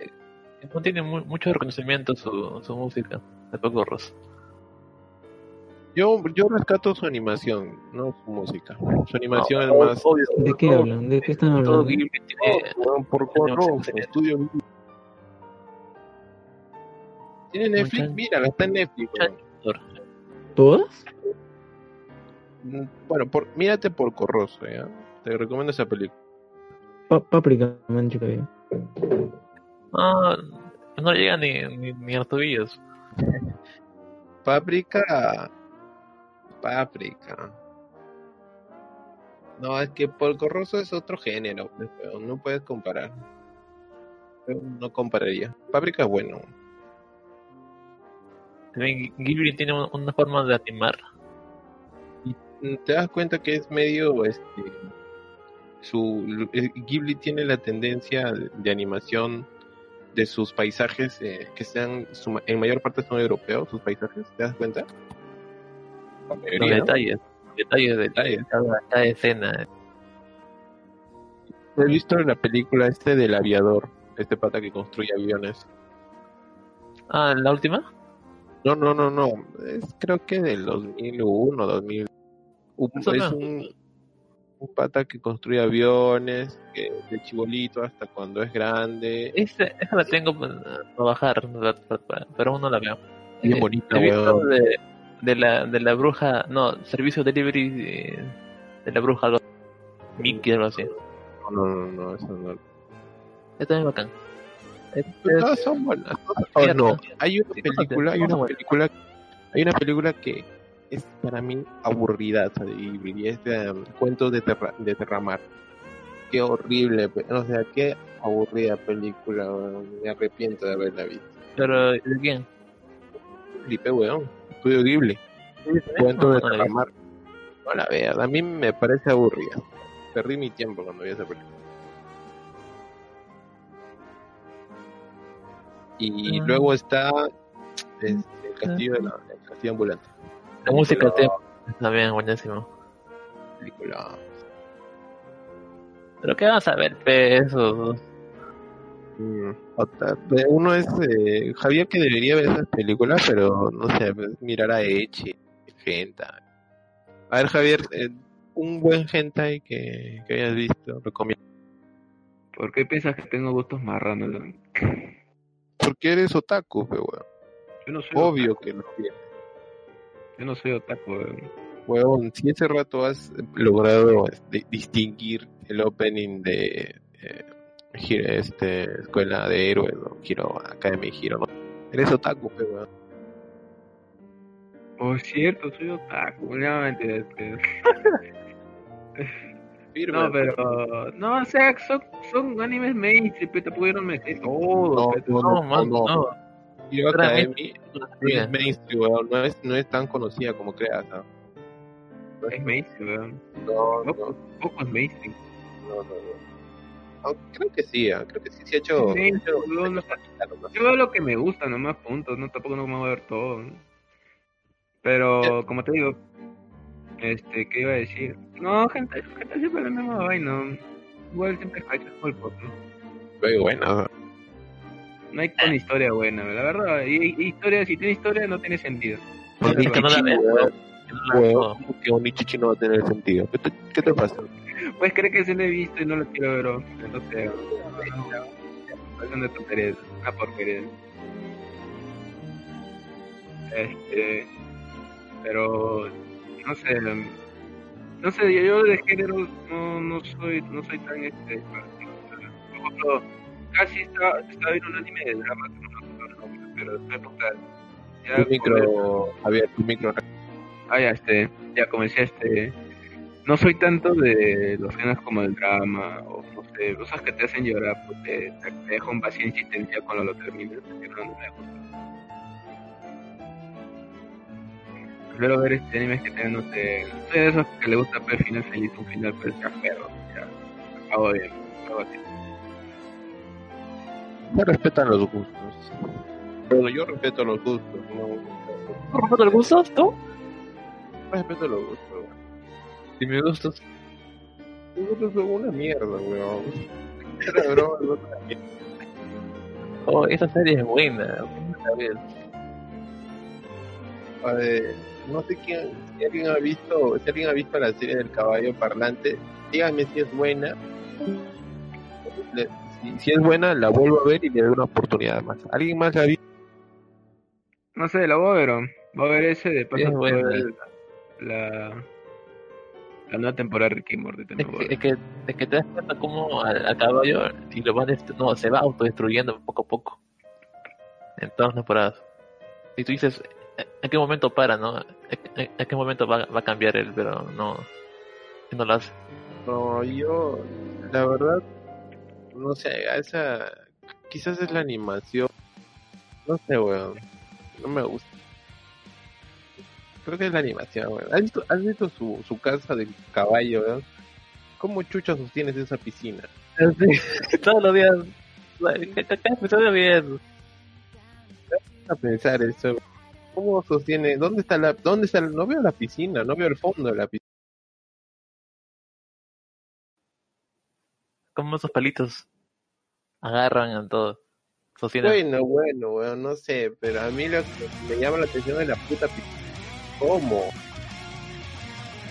No tiene mu- mucho reconocimiento su, su música de Paco Rosso. Yo, yo rescato su animación, no su música. Su animación es Oh, más. obvio, ¿De qué todo- hablan? ¿De qué están Todo hablando? Ghibli tiene Weón, por excelente. estudio. ¿Tiene Netflix? Mira, está en Netflix. weón. ¿Todas? Mm, Bueno, por, mírate por Corroso, ¿ya? Te recomiendo esa película. Pa Paprika, me han dicho que había. No, no llega ni, ni, ni a los tobillos. Páprica. Páprica. No, es que Polco Rosso es otro género, pero no puedes comparar. Yo No compararía. Páprica es bueno. También Ghibli tiene un- una forma de animar. Te das cuenta que es medio este su Ghibli tiene la tendencia de, de animación de sus paisajes eh, que sean su en mayor parte son europeos sus paisajes te das cuenta detalles. Detalles de Detalles. cada, cada escena. He visto la película este del aviador, este pata que construye aviones. Ah, ¿la última? No, no, no, no. Es creo que del 2001, 2000. Un- Eso es un, un pata que construye aviones, que de chibolito hasta cuando es grande. Esa, esa la tengo para bajar, pero aún no la veo. Bien Eh, bonita, weón. de, de la, de la bruja, no, servicio delivery de, de la bruja, algo, Mickey, algo así. No, no, no, no, eso no. Esta es bacán. Todas son buenas. todas- Oh, no, hay una película, hay una película, hay una película que es para mí aburrida, y, es de um, cuentos de, terra, de Terramar. Qué horrible, o sea, qué aburrida película, weón. me arrepiento de haberla visto. pero, ¿de quién? Felipe, weón, estudio Ghibli, cuentos No, de. Terramar. No la veas, a mí me parece aburrida. Perdí mi tiempo cuando vi esa película. Y Ah. luego está este, el castillo de la, el castillo ambulante. La música del tema buenísimo. película. Pero qué vas a ver, pe, eso. Mm, Uno es eh, Javier que debería ver esas películas, pero no sé, pues, mirar a Echi, Genta. A ver, Javier, eh, un buen hentai que, que hayas visto, recomiendo. ¿Por qué piensas que tengo gustos marranos? Porque eres otaku, pe, weón. Yo no soy Obvio otaku, que lo tienes. Yo no soy otaku, weón. Si ese rato has logrado este, distinguir el opening de eh, este, Escuela de Héroes, ¿no? Hero Academy Hero, ¿no? Eres otaku, weón. Por cierto, soy otaku. No, mentira, este. Firme, No, pero. No, o sea, son, son animes mainstream, pero te pudieron meter todo. No, no. no. Hero Academy no es mainstream, weón. No es, no es tan conocida como creas, ¿no? Es mainstream, weón. No, no, Poco, es mainstream. no, no, no. Creo que sí, ah, creo que sí se ha hecho. Sí, hecho-. Yo veo lo que me gusta, nomás puntos, no tampoco no me voy a ver todo. ¿no? Pero, como te digo, este, ¿qué iba a decir? No, gente, gente siempre la misma vaina. Igual siempre cacho el pot, ¿no? Pero bueno, No hay con historia buena, la verdad. Y, y historia, si tiene historia, no tiene sentido. Es que no la que un Ichichi no va a tener sentido. ¿Qué te, qué te pasa? Pues cree que se lo he visto y no lo quiero ver, ¿no? entonces. Es una tontería, una porquería. Este. Pero. No sé. No sé, yo, yo de género no, no soy no soy tan este. Por ejemplo, casi estaba, estaba viendo un anime de drama que no me acuerdo el nombre, pero después nunca. Ya Tu micro, Javier, tu micro. Ah, ya, este, ya comencé este. No soy tanto de los géneros como el drama o no sé, cosas que te hacen llorar, pues te, te, dejan vacía insistencia cuando lo terminas. porque no, no me gusta. Prefiero ver este animes que tengan, no sé, soy de esos que le gusta ver el final feliz, un final pero perro, ya, acabo bien, algo así. Se respetan los gustos. Pero yo respeto los gustos. No, ¿No respeto el gusto, tú? respeto los gustos. weón. Si me gustas. Los gustos son una mierda, weón. Era broma, no una mierda. Oh, esa serie es buena. A ver, no sé quién, si alguien ha visto, si alguien ha visto la serie del caballo parlante, díganme si es buena. Si, si es buena, la vuelvo a ver y le doy una oportunidad más. ¿Alguien más la ha visto? No sé, la voy a ver. ¿o? Voy a ver ese de paso Es voy a buena. ver la, la nueva temporada de Ricky Morty. Es a que, es que, es que te das cuenta cómo al, al caballo y lo van destru- no, se va autodestruyendo poco a poco. En todas las temporadas. Y tú dices, ¿en qué momento para, no? ¿En, en qué momento va, va a cambiar él? Pero no, no lo hace. No, yo, la verdad, no sé, a esa, quizás es la animación, no sé, weón, no me gusta. Creo que es la animación, weón. ¿Has visto, has visto su, su casa del caballo, weón? ¿Cómo chucha sostienes esa piscina? Todos los días, cada episodio bien. A pensar eso, ¿cómo sostiene? ¿Dónde está la, dónde está, la- no veo la piscina, no veo el fondo de la piscina? Como esos palitos agarran en todo. Sostienen. Bueno, bueno, weón, no sé, pero a mí lo que me llama la atención es la puta. ¿Cómo?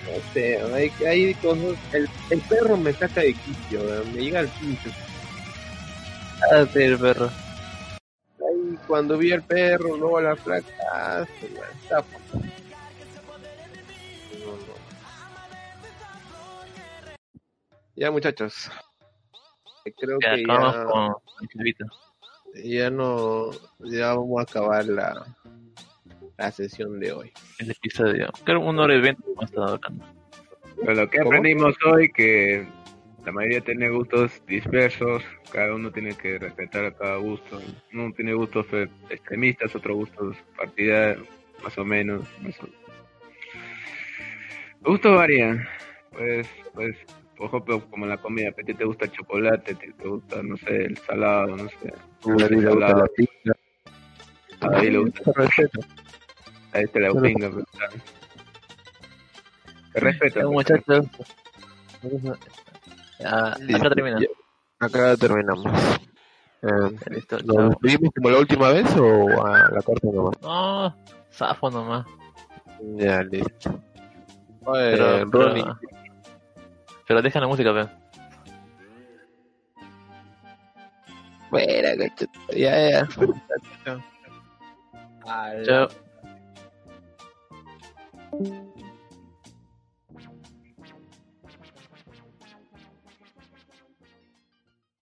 No sé, hay, hay cosas. El, el perro me saca de quicio, me llega al pincho. Ah, sí, el perro. Ahí cuando vi al perro, luego a la flaca, ah. Ya muchachos, creo Ya que acabamos ya, con ya no, ya vamos a acabar la, la sesión de hoy. El episodio. Creo una hora y veinte hemos estado hablando. Pero lo que ¿Cómo? aprendimos hoy que la mayoría tiene gustos dispersos, cada uno tiene que respetar a cada gusto. Uno tiene gustos extremistas, otros gustos partidarios, más o menos. Más o... Los gustos varían. Pues, pues, por ejemplo, como la comida, a ti te gusta el chocolate, te, te gusta, no sé, el salado, no sé. A David le gusta la pizza. A David le gusta, Te respeto. a este la Pero- pinga, pero, respeto. Pues. muchachos. Ya, acá Acá terminamos. Eh, Listo, ¿Nos chao. despedimos como la última vez o a la corta nomás? No, zafo nomás. Ya, listo. Oye, Pero, Ronnie, pero, pero deja la música, ve. Fuera, gacho. Ya, ya. Chao.